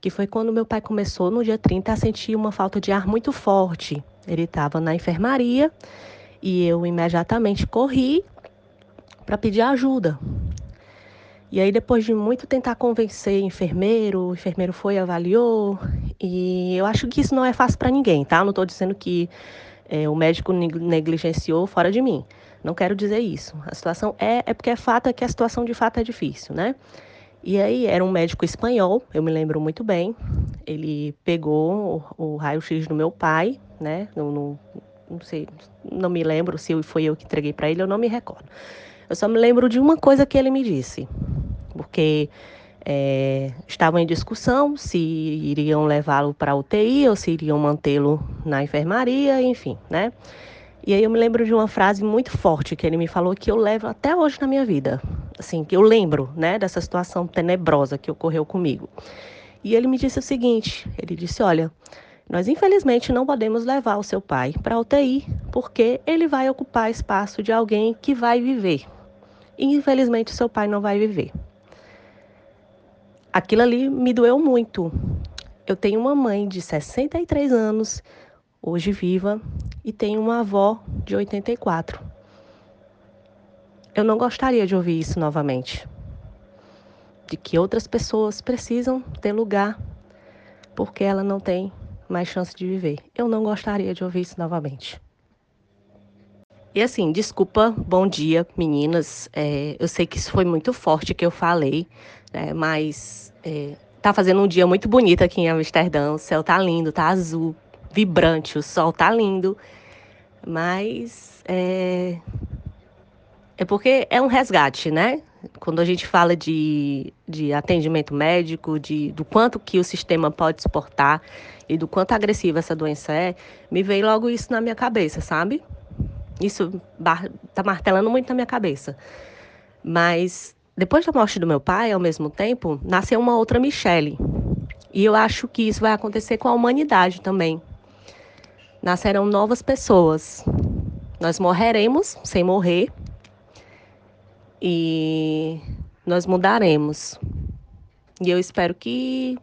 que foi quando meu pai começou no dia 30 a sentir uma falta de ar muito forte. Ele estava na enfermaria e eu imediatamente corri para pedir ajuda. E aí, depois de muito tentar convencer enfermeiro, o enfermeiro foi, avaliou, e eu acho que isso não é fácil para ninguém, tá? Não estou dizendo que é, o médico negligenciou fora de mim. Não quero dizer isso. A situação é, é porque é fato é que a situação de fato é difícil, né? E aí era um médico espanhol, eu me lembro muito bem. Ele pegou o, o raio-x do meu pai, né? Não, não, não sei, não me lembro se foi eu que entreguei para ele, eu não me recordo. Eu só me lembro de uma coisa que ele me disse, porque é, estavam em discussão se iriam levá-lo para UTI ou se iriam mantê-lo na enfermaria, enfim, né? E aí eu me lembro de uma frase muito forte que ele me falou que eu levo até hoje na minha vida, assim, que eu lembro, né, dessa situação tenebrosa que ocorreu comigo. E ele me disse o seguinte, ele disse, olha, nós infelizmente não podemos levar o seu pai para UTI, porque ele vai ocupar espaço de alguém que vai viver, e infelizmente seu pai não vai viver. Aquilo ali me doeu muito. Eu tenho uma mãe de 63 anos, hoje viva, e tenho uma avó de 84. Eu não gostaria de ouvir isso novamente. De que outras pessoas precisam ter lugar porque ela não tem mais chance de viver. Eu não gostaria de ouvir isso novamente. E assim, desculpa, bom dia, meninas. É, eu sei que isso foi muito forte que eu falei, né, mas é, tá fazendo um dia muito bonito aqui em Amsterdã. O céu tá lindo, tá azul, vibrante, o sol tá lindo. Mas é, é porque é um resgate, né? Quando a gente fala de, de atendimento médico, de, do quanto que o sistema pode suportar e do quanto agressiva essa doença é, me veio logo isso na minha cabeça, sabe? Isso está martelando muito na minha cabeça. Mas depois da morte do meu pai, ao mesmo tempo, nasceu uma outra Michelle. E eu acho que isso vai acontecer com a humanidade também. Nascerão novas pessoas. Nós morreremos sem morrer. E nós mudaremos. E eu espero que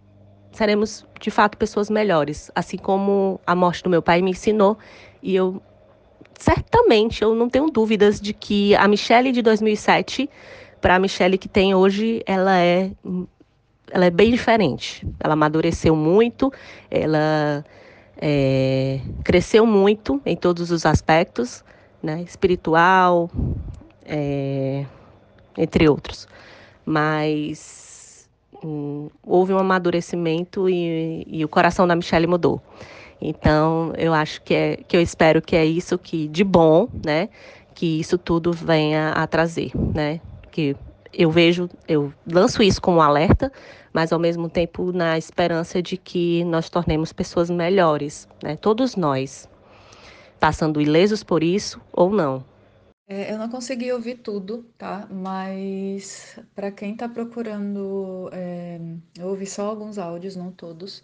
seremos de fato pessoas melhores, assim como a morte do meu pai me ensinou e eu certamente, eu não tenho dúvidas de que a Michelle de 2007 para a Michelle que tem hoje, ela é ela é bem diferente. Ela amadureceu muito, ela é, cresceu muito em todos os aspectos, né, espiritual, é, entre outros. Mas hum, houve um amadurecimento e, e o coração da Michelle mudou. Então, eu acho que é que eu espero que é isso que de bom, né, que isso tudo venha a trazer, né? Que eu vejo, eu lanço isso como um alerta, mas ao mesmo tempo na esperança de que nós tornemos pessoas melhores, né? Todos nós, passando ilesos por isso ou não. É, eu não consegui ouvir tudo, tá? Mas para quem está procurando, é, eu ouvi só alguns áudios, não todos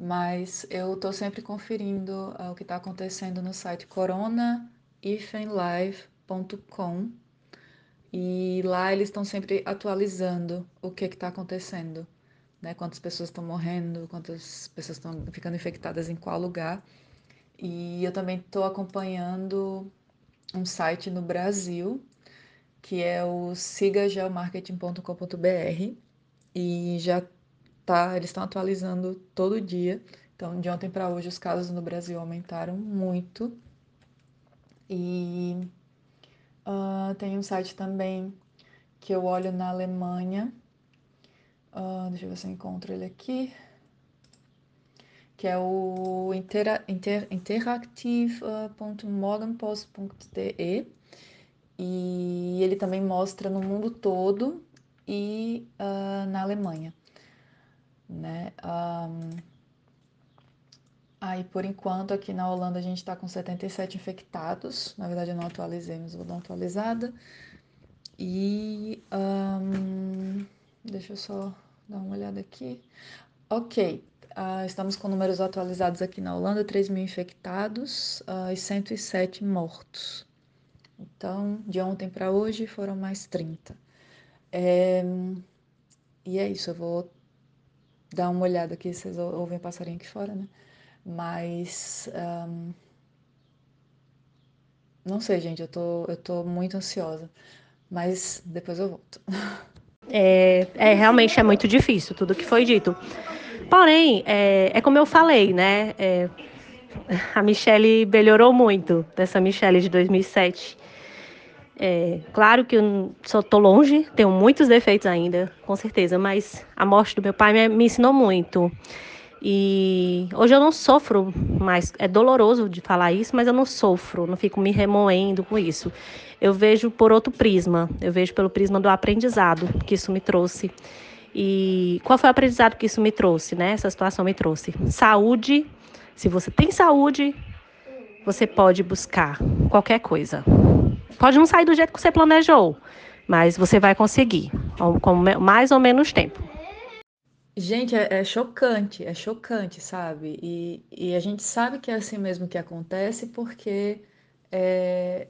mas eu estou sempre conferindo uh, o que está acontecendo no site coronaifenlive.com e lá eles estão sempre atualizando o que está acontecendo, né? Quantas pessoas estão morrendo, quantas pessoas estão ficando infectadas em qual lugar. E eu também estou acompanhando um site no Brasil que é o sigageomarketing.com.br e já tá, eles estão atualizando todo dia. Então, de ontem para hoje, os casos no Brasil aumentaram muito. E uh, tem um site também que eu olho na Alemanha. Uh, deixa eu ver se eu encontro ele aqui. Que é o intera, inter, interactive.morgenpost.de. E ele também mostra no mundo todo e uh, na Alemanha. Né? Um, aí, por enquanto, aqui na Holanda a gente está com 77 infectados. Na verdade, eu não atualizei, mas vou dar uma atualizada. E um, deixa eu só dar uma olhada aqui. Ok, uh, estamos com números atualizados aqui na Holanda: 3 mil infectados uh, e 107 mortos. Então, de ontem para hoje foram mais 30. É, e é isso, eu vou dar uma olhada aqui, vocês ouvem passarinho aqui fora, né? Mas. Um, não sei, gente, eu tô, eu tô muito ansiosa. Mas depois eu volto. É, é realmente é muito difícil tudo que foi dito. Porém, é, é como eu falei, né? É, a Michelle melhorou muito dessa Michelle de 2007. É, claro que eu só tô longe, tenho muitos defeitos ainda, com certeza, mas a morte do meu pai me, me ensinou muito. E hoje eu não sofro mais, é doloroso de falar isso, mas eu não sofro, não fico me remoendo com isso. Eu vejo por outro prisma, eu vejo pelo prisma do aprendizado que isso me trouxe. E qual foi o aprendizado que isso me trouxe, né? Essa situação me trouxe. Saúde, se você tem saúde, você pode buscar qualquer coisa. Pode não sair do jeito que você planejou, mas você vai conseguir, com mais ou menos tempo. Gente, é, é, chocante, é chocante, sabe? E, e, a gente sabe que é assim mesmo que acontece, porque é,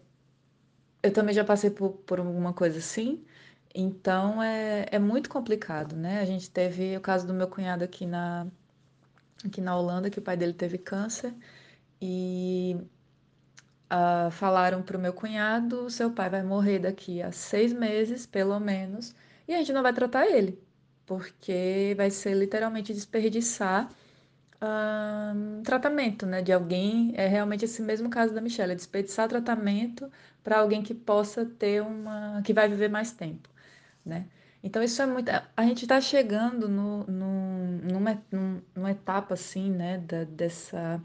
eu também já passei por, por alguma coisa assim, então é, é muito complicado, né? A gente teve o caso do meu cunhado aqui na, aqui na Holanda, que o pai dele teve câncer, e uh, falaram para o meu cunhado: seu pai vai morrer daqui a seis meses, pelo menos, e a gente não vai tratar ele, porque vai ser literalmente desperdiçar tratamento né, de alguém. É realmente esse mesmo caso da Michelle: é desperdiçar tratamento para alguém que possa ter uma. que vai viver mais tempo. Né? Então, isso é muito. A gente está chegando no, no, numa, numa etapa assim, né, da, dessa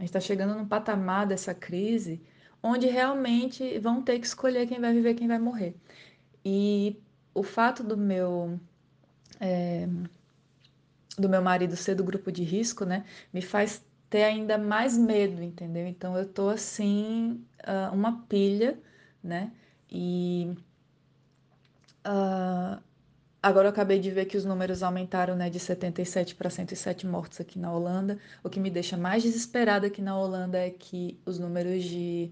a gente está chegando num patamar dessa crise onde realmente vão ter que escolher quem vai viver, quem vai morrer. E o fato do meu é, do meu marido ser do grupo de risco, né, me faz ter ainda mais medo, entendeu? Então eu tô assim uma pilha, né? E uh, Agora eu acabei de ver que os números aumentaram né, de 77 para 107 mortos aqui na Holanda. O que me deixa mais desesperada aqui na Holanda é que os números de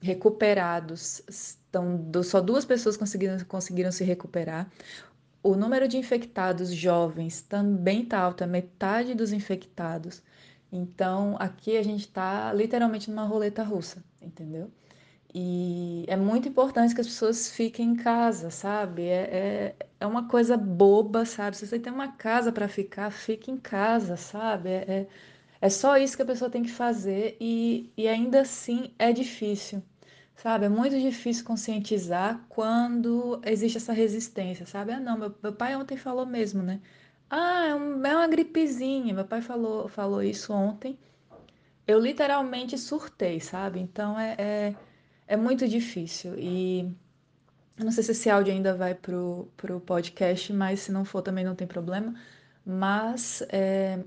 recuperados estão. Só duas pessoas conseguiram, conseguiram se recuperar. O número de infectados jovens também está alto, é metade dos infectados. Então aqui a gente está literalmente numa roleta russa, entendeu? E é muito importante que as pessoas fiquem em casa, sabe? É, é, é uma coisa boba, sabe? Se você tem uma casa para ficar, fique em casa, sabe? É, é, é, só isso que a pessoa tem que fazer e, e ainda assim é difícil, sabe? É muito difícil conscientizar quando existe essa resistência, sabe? Ah, não, meu, meu pai ontem falou mesmo, né? Ah, é, um, é uma gripezinha. Meu pai falou, falou isso ontem. Eu literalmente surtei, sabe? Então é, é é muito difícil. E eu não sei se esse áudio ainda vai pro, pro podcast, mas se não for também não tem problema. Mas é,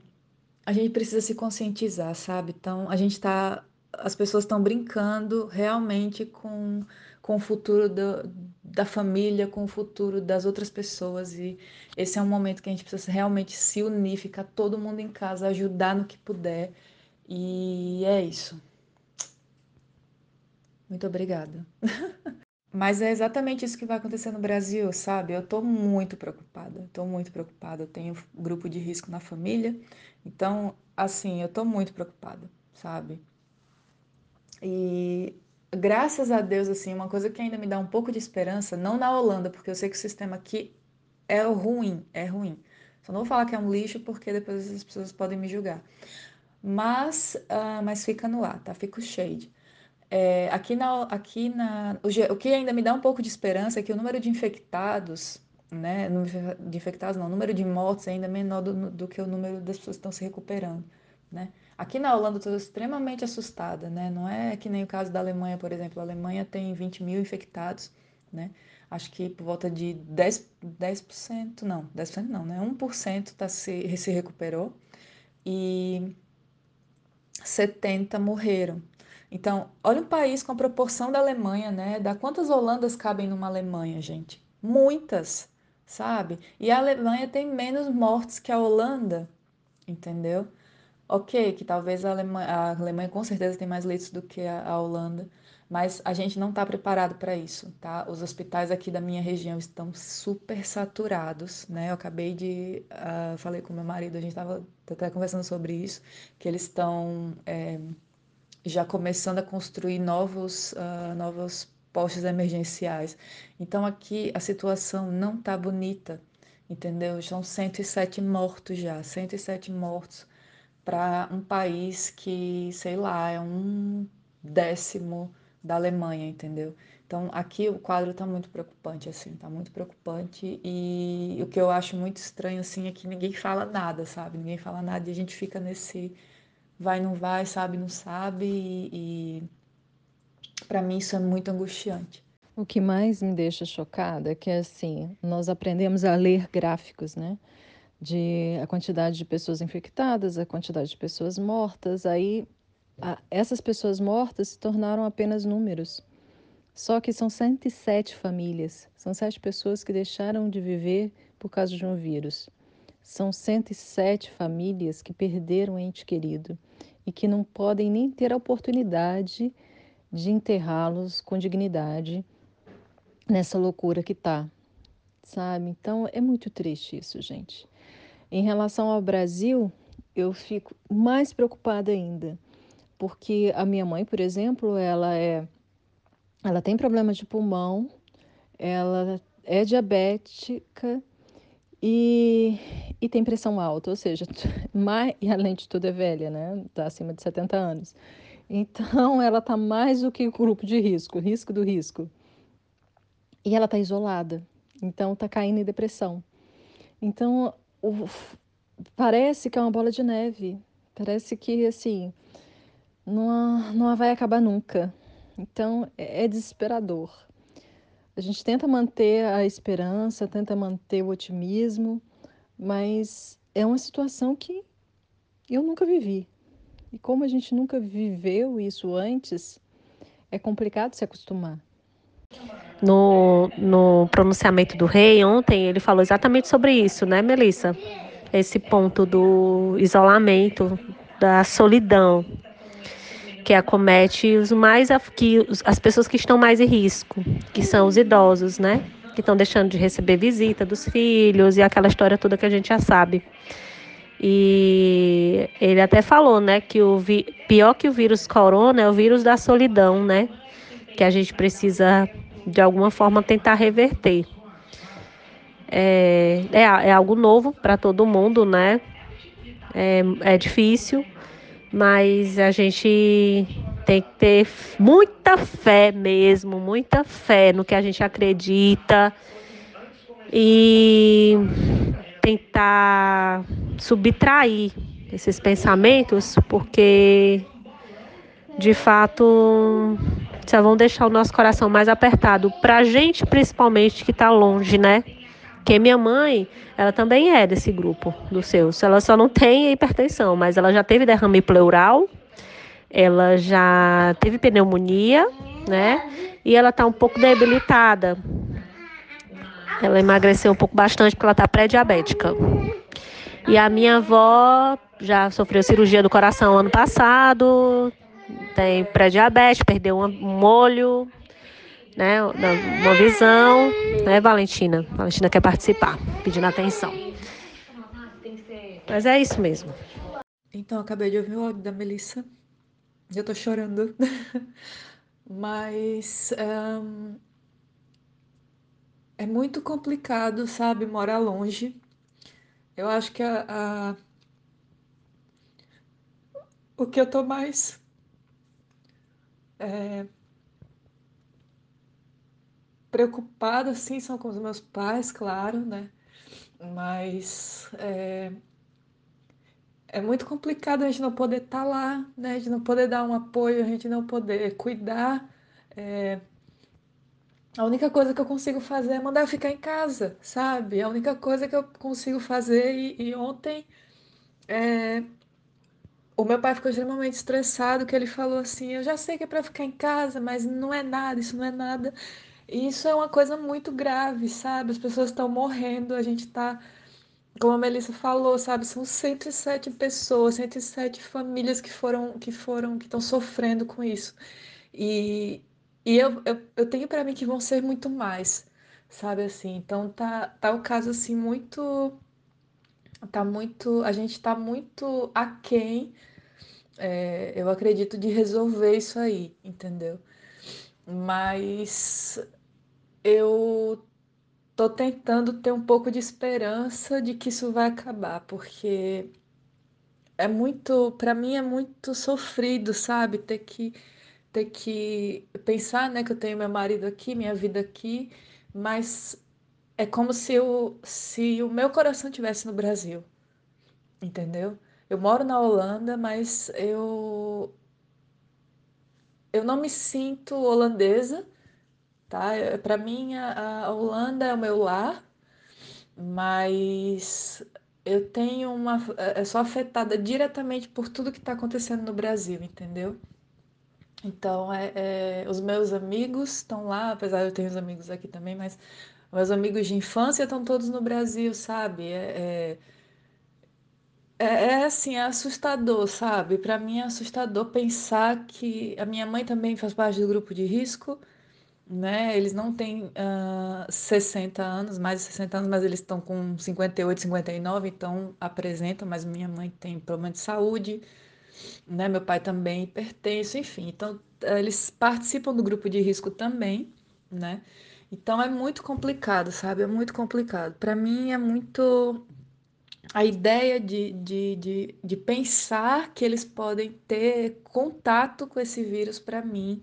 a gente precisa se conscientizar, sabe? Então a gente está as pessoas estão brincando realmente com, com o futuro do, da família, com o futuro das outras pessoas. E esse é um momento que a gente precisa realmente se unir, ficar todo mundo em casa, ajudar no que puder. E é isso. Muito obrigada. Mas é exatamente isso que vai acontecer no Brasil, sabe? Eu tô muito preocupada, tô muito preocupada. Eu tenho grupo de risco na família, então, assim, eu tô muito preocupada, sabe? E graças a Deus, assim, uma coisa que ainda me dá um pouco de esperança, não na Holanda, porque eu sei que o sistema aqui é ruim, é ruim. Só não vou falar que é um lixo, porque depois as pessoas podem me julgar. Mas, uh, mas fica no ar, tá? Fica o shade. É, aqui na, aqui na o, que ainda me dá um pouco de esperança é que o número de infectados, né, de infectados não, o número de mortes é ainda menor do, do que o número das pessoas que estão se recuperando, né? Aqui na Holanda eu estou extremamente assustada, né? Não é que nem o caso da Alemanha, por exemplo. A Alemanha tem 20 mil infectados, né? Acho que por volta de 10%, 10% não, 10% não, né? 1% tá se, se recuperou e 70 morreram. Então, olha um país com a proporção da Alemanha, né? Da quantas Holandas cabem numa Alemanha, gente? Muitas, sabe? E a Alemanha tem menos mortes que a Holanda, entendeu? Ok, que talvez a Alemanha, a Alemanha com certeza tem mais leitos do que a, a Holanda, mas a gente não está preparado para isso, tá? Os hospitais aqui da minha região estão super saturados, né? Eu acabei de, uh, falei com meu marido, a gente estava até conversando sobre isso, que eles estão é, já começando a construir novos, uh, novos postos emergenciais. Então aqui a situação não está bonita, entendeu? São 107 mortos já, 107 mortos para um país que, sei lá, é um décimo da Alemanha, entendeu? Então, aqui o quadro está muito preocupante, assim, está muito preocupante. E o que eu acho muito estranho, assim, é que ninguém fala nada, sabe? Ninguém fala nada e a gente fica nesse vai, não vai, sabe, não sabe. E, e para mim isso é muito angustiante. O que mais me deixa chocada é que, assim, nós aprendemos a ler gráficos, né? de a quantidade de pessoas infectadas, a quantidade de pessoas mortas, aí a, essas pessoas mortas se tornaram apenas números. Só que são 107 famílias, são sete pessoas que deixaram de viver por causa de um vírus. São 107 famílias que perderam um ente querido e que não podem nem ter a oportunidade de enterrá-los com dignidade nessa loucura que está, sabe? Então é muito triste isso, gente. Em relação ao Brasil, eu fico mais preocupada ainda, porque a minha mãe, por exemplo, ela é ela tem problemas de pulmão, ela é diabética e, e tem pressão alta, ou seja, mais, e além de tudo é velha, né? Está acima de 70 anos. Então, ela está mais do que o grupo de risco, risco do risco. E ela está isolada, então está caindo em depressão. Então, o, parece que é uma bola de neve. Parece que, assim, não, não vai acabar nunca. Então, é, é desesperador. A gente tenta manter a esperança, tenta manter o otimismo, mas é uma situação que eu nunca vivi. E como a gente nunca viveu isso antes, é complicado se acostumar. No, no pronunciamento do rei ontem, ele falou exatamente sobre isso, né, Melissa? Esse ponto do isolamento, da solidão, que acomete os mais que as pessoas que estão mais em risco, que são os idosos, né? Que estão deixando de receber visita dos filhos e aquela história toda que a gente já sabe. E ele até falou, né, que o vi... pior que o vírus corona é o vírus da solidão, né? Que a gente precisa de alguma forma tentar reverter. É, é, é algo novo para todo mundo, né? É, é difícil, mas a gente tem que ter muita fé mesmo, muita fé no que a gente acredita e tentar subtrair esses pensamentos, porque de fato só vão deixar o nosso coração mais apertado. Pra gente, principalmente, que tá longe, né? Porque minha mãe, ela também é desse grupo dos seus. Ela só não tem hipertensão, mas ela já teve derrame pleural, ela já teve pneumonia, né? E ela está um pouco debilitada. Ela emagreceu um pouco bastante porque ela está pré-diabética. E a minha avó já sofreu cirurgia do coração ano passado, tem pré-diabetes, perdeu um olho, né, uma visão, né, Valentina? Valentina quer participar, pedindo atenção. Mas é isso mesmo. Então, acabei de ouvir o áudio da Melissa. Eu tô chorando. Mas um, é muito complicado, sabe, morar longe. Eu acho que a, a, o que eu tô mais é, preocupada, assim, são com os meus pais, claro, né? Mas é, é muito complicado a gente não poder estar tá lá, né? A gente não poder dar um apoio, a gente não poder cuidar. É... A única coisa que eu consigo fazer é mandar eu ficar em casa, sabe? A única coisa que eu consigo fazer. E, e ontem é... o meu pai ficou extremamente estressado, que ele falou assim: Eu já sei que é para ficar em casa, mas não é nada, isso não é nada. E isso é uma coisa muito grave, sabe? As pessoas estão morrendo, a gente está como a Melissa falou, sabe, são 107 pessoas, 107 famílias que foram, que foram, que estão sofrendo com isso. E, e eu, eu, eu tenho para mim que vão ser muito mais, sabe assim. Então tá, tá o caso assim muito tá muito, a gente tá muito aquém, é, eu acredito, de resolver isso aí, entendeu? Mas eu tô tentando ter um pouco de esperança de que isso vai acabar, porque é muito, para mim é muito sofrido, sabe? Ter que ter que pensar, né, que eu tenho meu marido aqui, minha vida aqui, mas é como se eu, se o meu coração tivesse no Brasil. Entendeu? Eu moro na Holanda, mas eu eu não me sinto holandesa tá? Para mim, a, a Holanda é o meu lar, mas eu tenho uma. É, é sou afetada diretamente por tudo que está acontecendo no Brasil, entendeu? Então, é, é, os meus amigos estão lá, apesar de eu ter os amigos aqui também, mas meus amigos de infância estão todos no Brasil, sabe? É, é, é, é assim, é assustador, sabe? Para mim é assustador pensar que a minha mãe também faz parte do grupo de risco né? Eles não têm uh, ah, 60 anos, mais de 60 anos, mas eles estão com 58, 59, então apresentam, mas minha mãe tem problema de saúde, né? Meu pai também hipertenso, enfim. Então, eles participam do grupo de risco também, né? Então é muito complicado, sabe? É muito complicado. Para mim é muito a ideia de, de, de, de pensar que eles podem ter contato com esse vírus, para mim,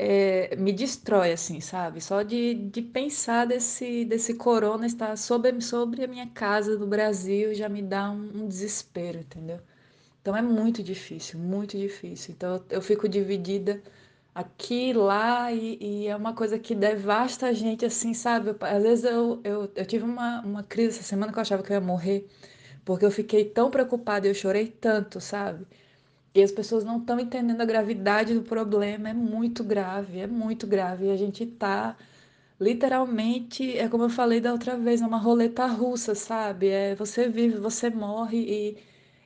é, me destrói, assim, sabe? Só de, de pensar desse, desse corona estar sobre, sobre a minha casa no Brasil já me dá um, um desespero, entendeu? Então é muito difícil, muito difícil. Então eu, fico dividida aqui, lá, e, e, é uma coisa que devasta a gente, assim, sabe? Às vezes eu, eu, eu tive uma, uma crise essa semana que eu achava que eu ia morrer, porque eu fiquei tão preocupada e eu chorei tanto, sabe? E as pessoas não estão entendendo a gravidade do problema, é muito grave, é muito grave. E a gente está literalmente, é como eu falei da outra vez, é uma roleta russa, sabe? É você vive, você morre e,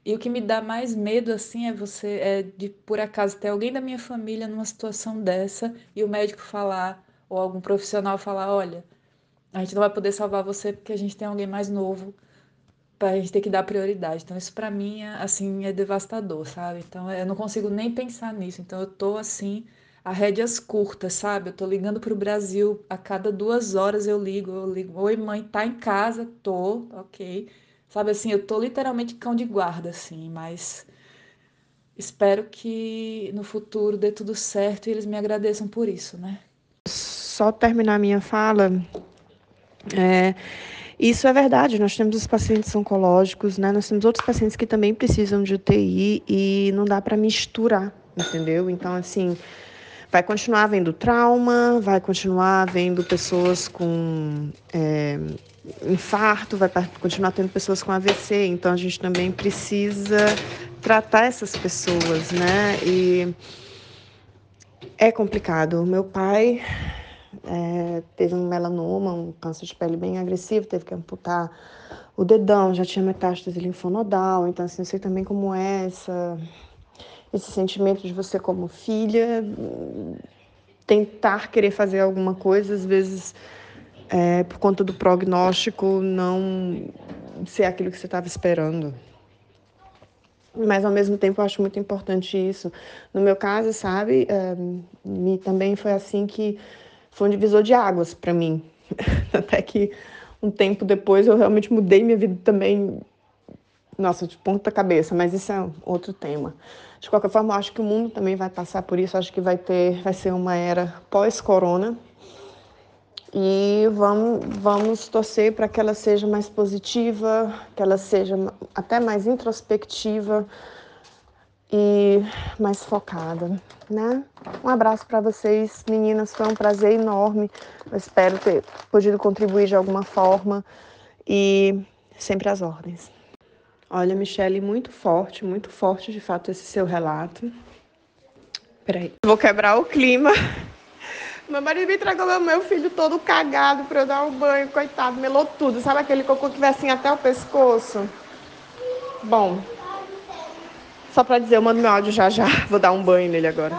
e o que me dá mais medo assim é você é de por acaso ter alguém da minha família numa situação dessa e o médico falar ou algum profissional falar, olha, a gente não vai poder salvar você porque a gente tem alguém mais novo a gente ter que dar prioridade. Então, isso para mim, é, assim, é devastador, sabe? Então, eu não consigo nem pensar nisso. Então, eu tô, assim, a rédeas curtas, sabe? Eu tô ligando pro Brasil, a cada duas horas eu ligo, eu ligo, oi mãe, tá em casa? Tô, ok. Sabe, assim, eu tô literalmente cão de guarda, assim, mas espero que no futuro dê tudo certo e eles me agradeçam por isso, né? Só terminar minha fala, é, isso é verdade, nós temos os pacientes oncológicos, né? Nós temos outros pacientes que também precisam de UTI e não dá para misturar, entendeu? Então, assim, vai continuar havendo trauma, vai continuar havendo pessoas com é, infarto, vai continuar tendo pessoas com AVC, então a gente também precisa tratar essas pessoas, né? E é complicado. O meu pai é, teve um melanoma, um câncer de pele bem agressivo, teve que amputar o dedão, já tinha metástase linfonodal, então assim, eu sei também como é essa, esse sentimento de você como filha tentar querer fazer alguma coisa, às vezes é, por conta do prognóstico não ser aquilo que você estava esperando. Mas ao mesmo tempo eu acho muito importante isso. No meu caso, sabe, é, me, também foi assim que foi um divisor de águas para mim. Até que um tempo depois eu realmente mudei minha vida também, nossa, de ponta cabeça, mas isso é outro tema. De qualquer forma, eu acho que o mundo também vai passar por isso, eu acho que vai ter, vai ser uma era pós-corona. E vamos, vamos torcer para que ela seja mais positiva, que ela seja até mais introspectiva, e mais focada, né? Um abraço para vocês, meninas, foi um prazer enorme. Eu espero ter podido contribuir de alguma forma e sempre às ordens. Olha, Michele, muito forte, muito forte de fato esse seu relato. Peraí. Vou quebrar o clima. Meu marido me entregou meu, meu filho todo cagado para eu dar um banho, coitado, melou tudo. Sabe aquele cocô que vai assim até o pescoço? Bom, só para dizer, eu mando meu áudio já já. Vou dar um banho nele agora.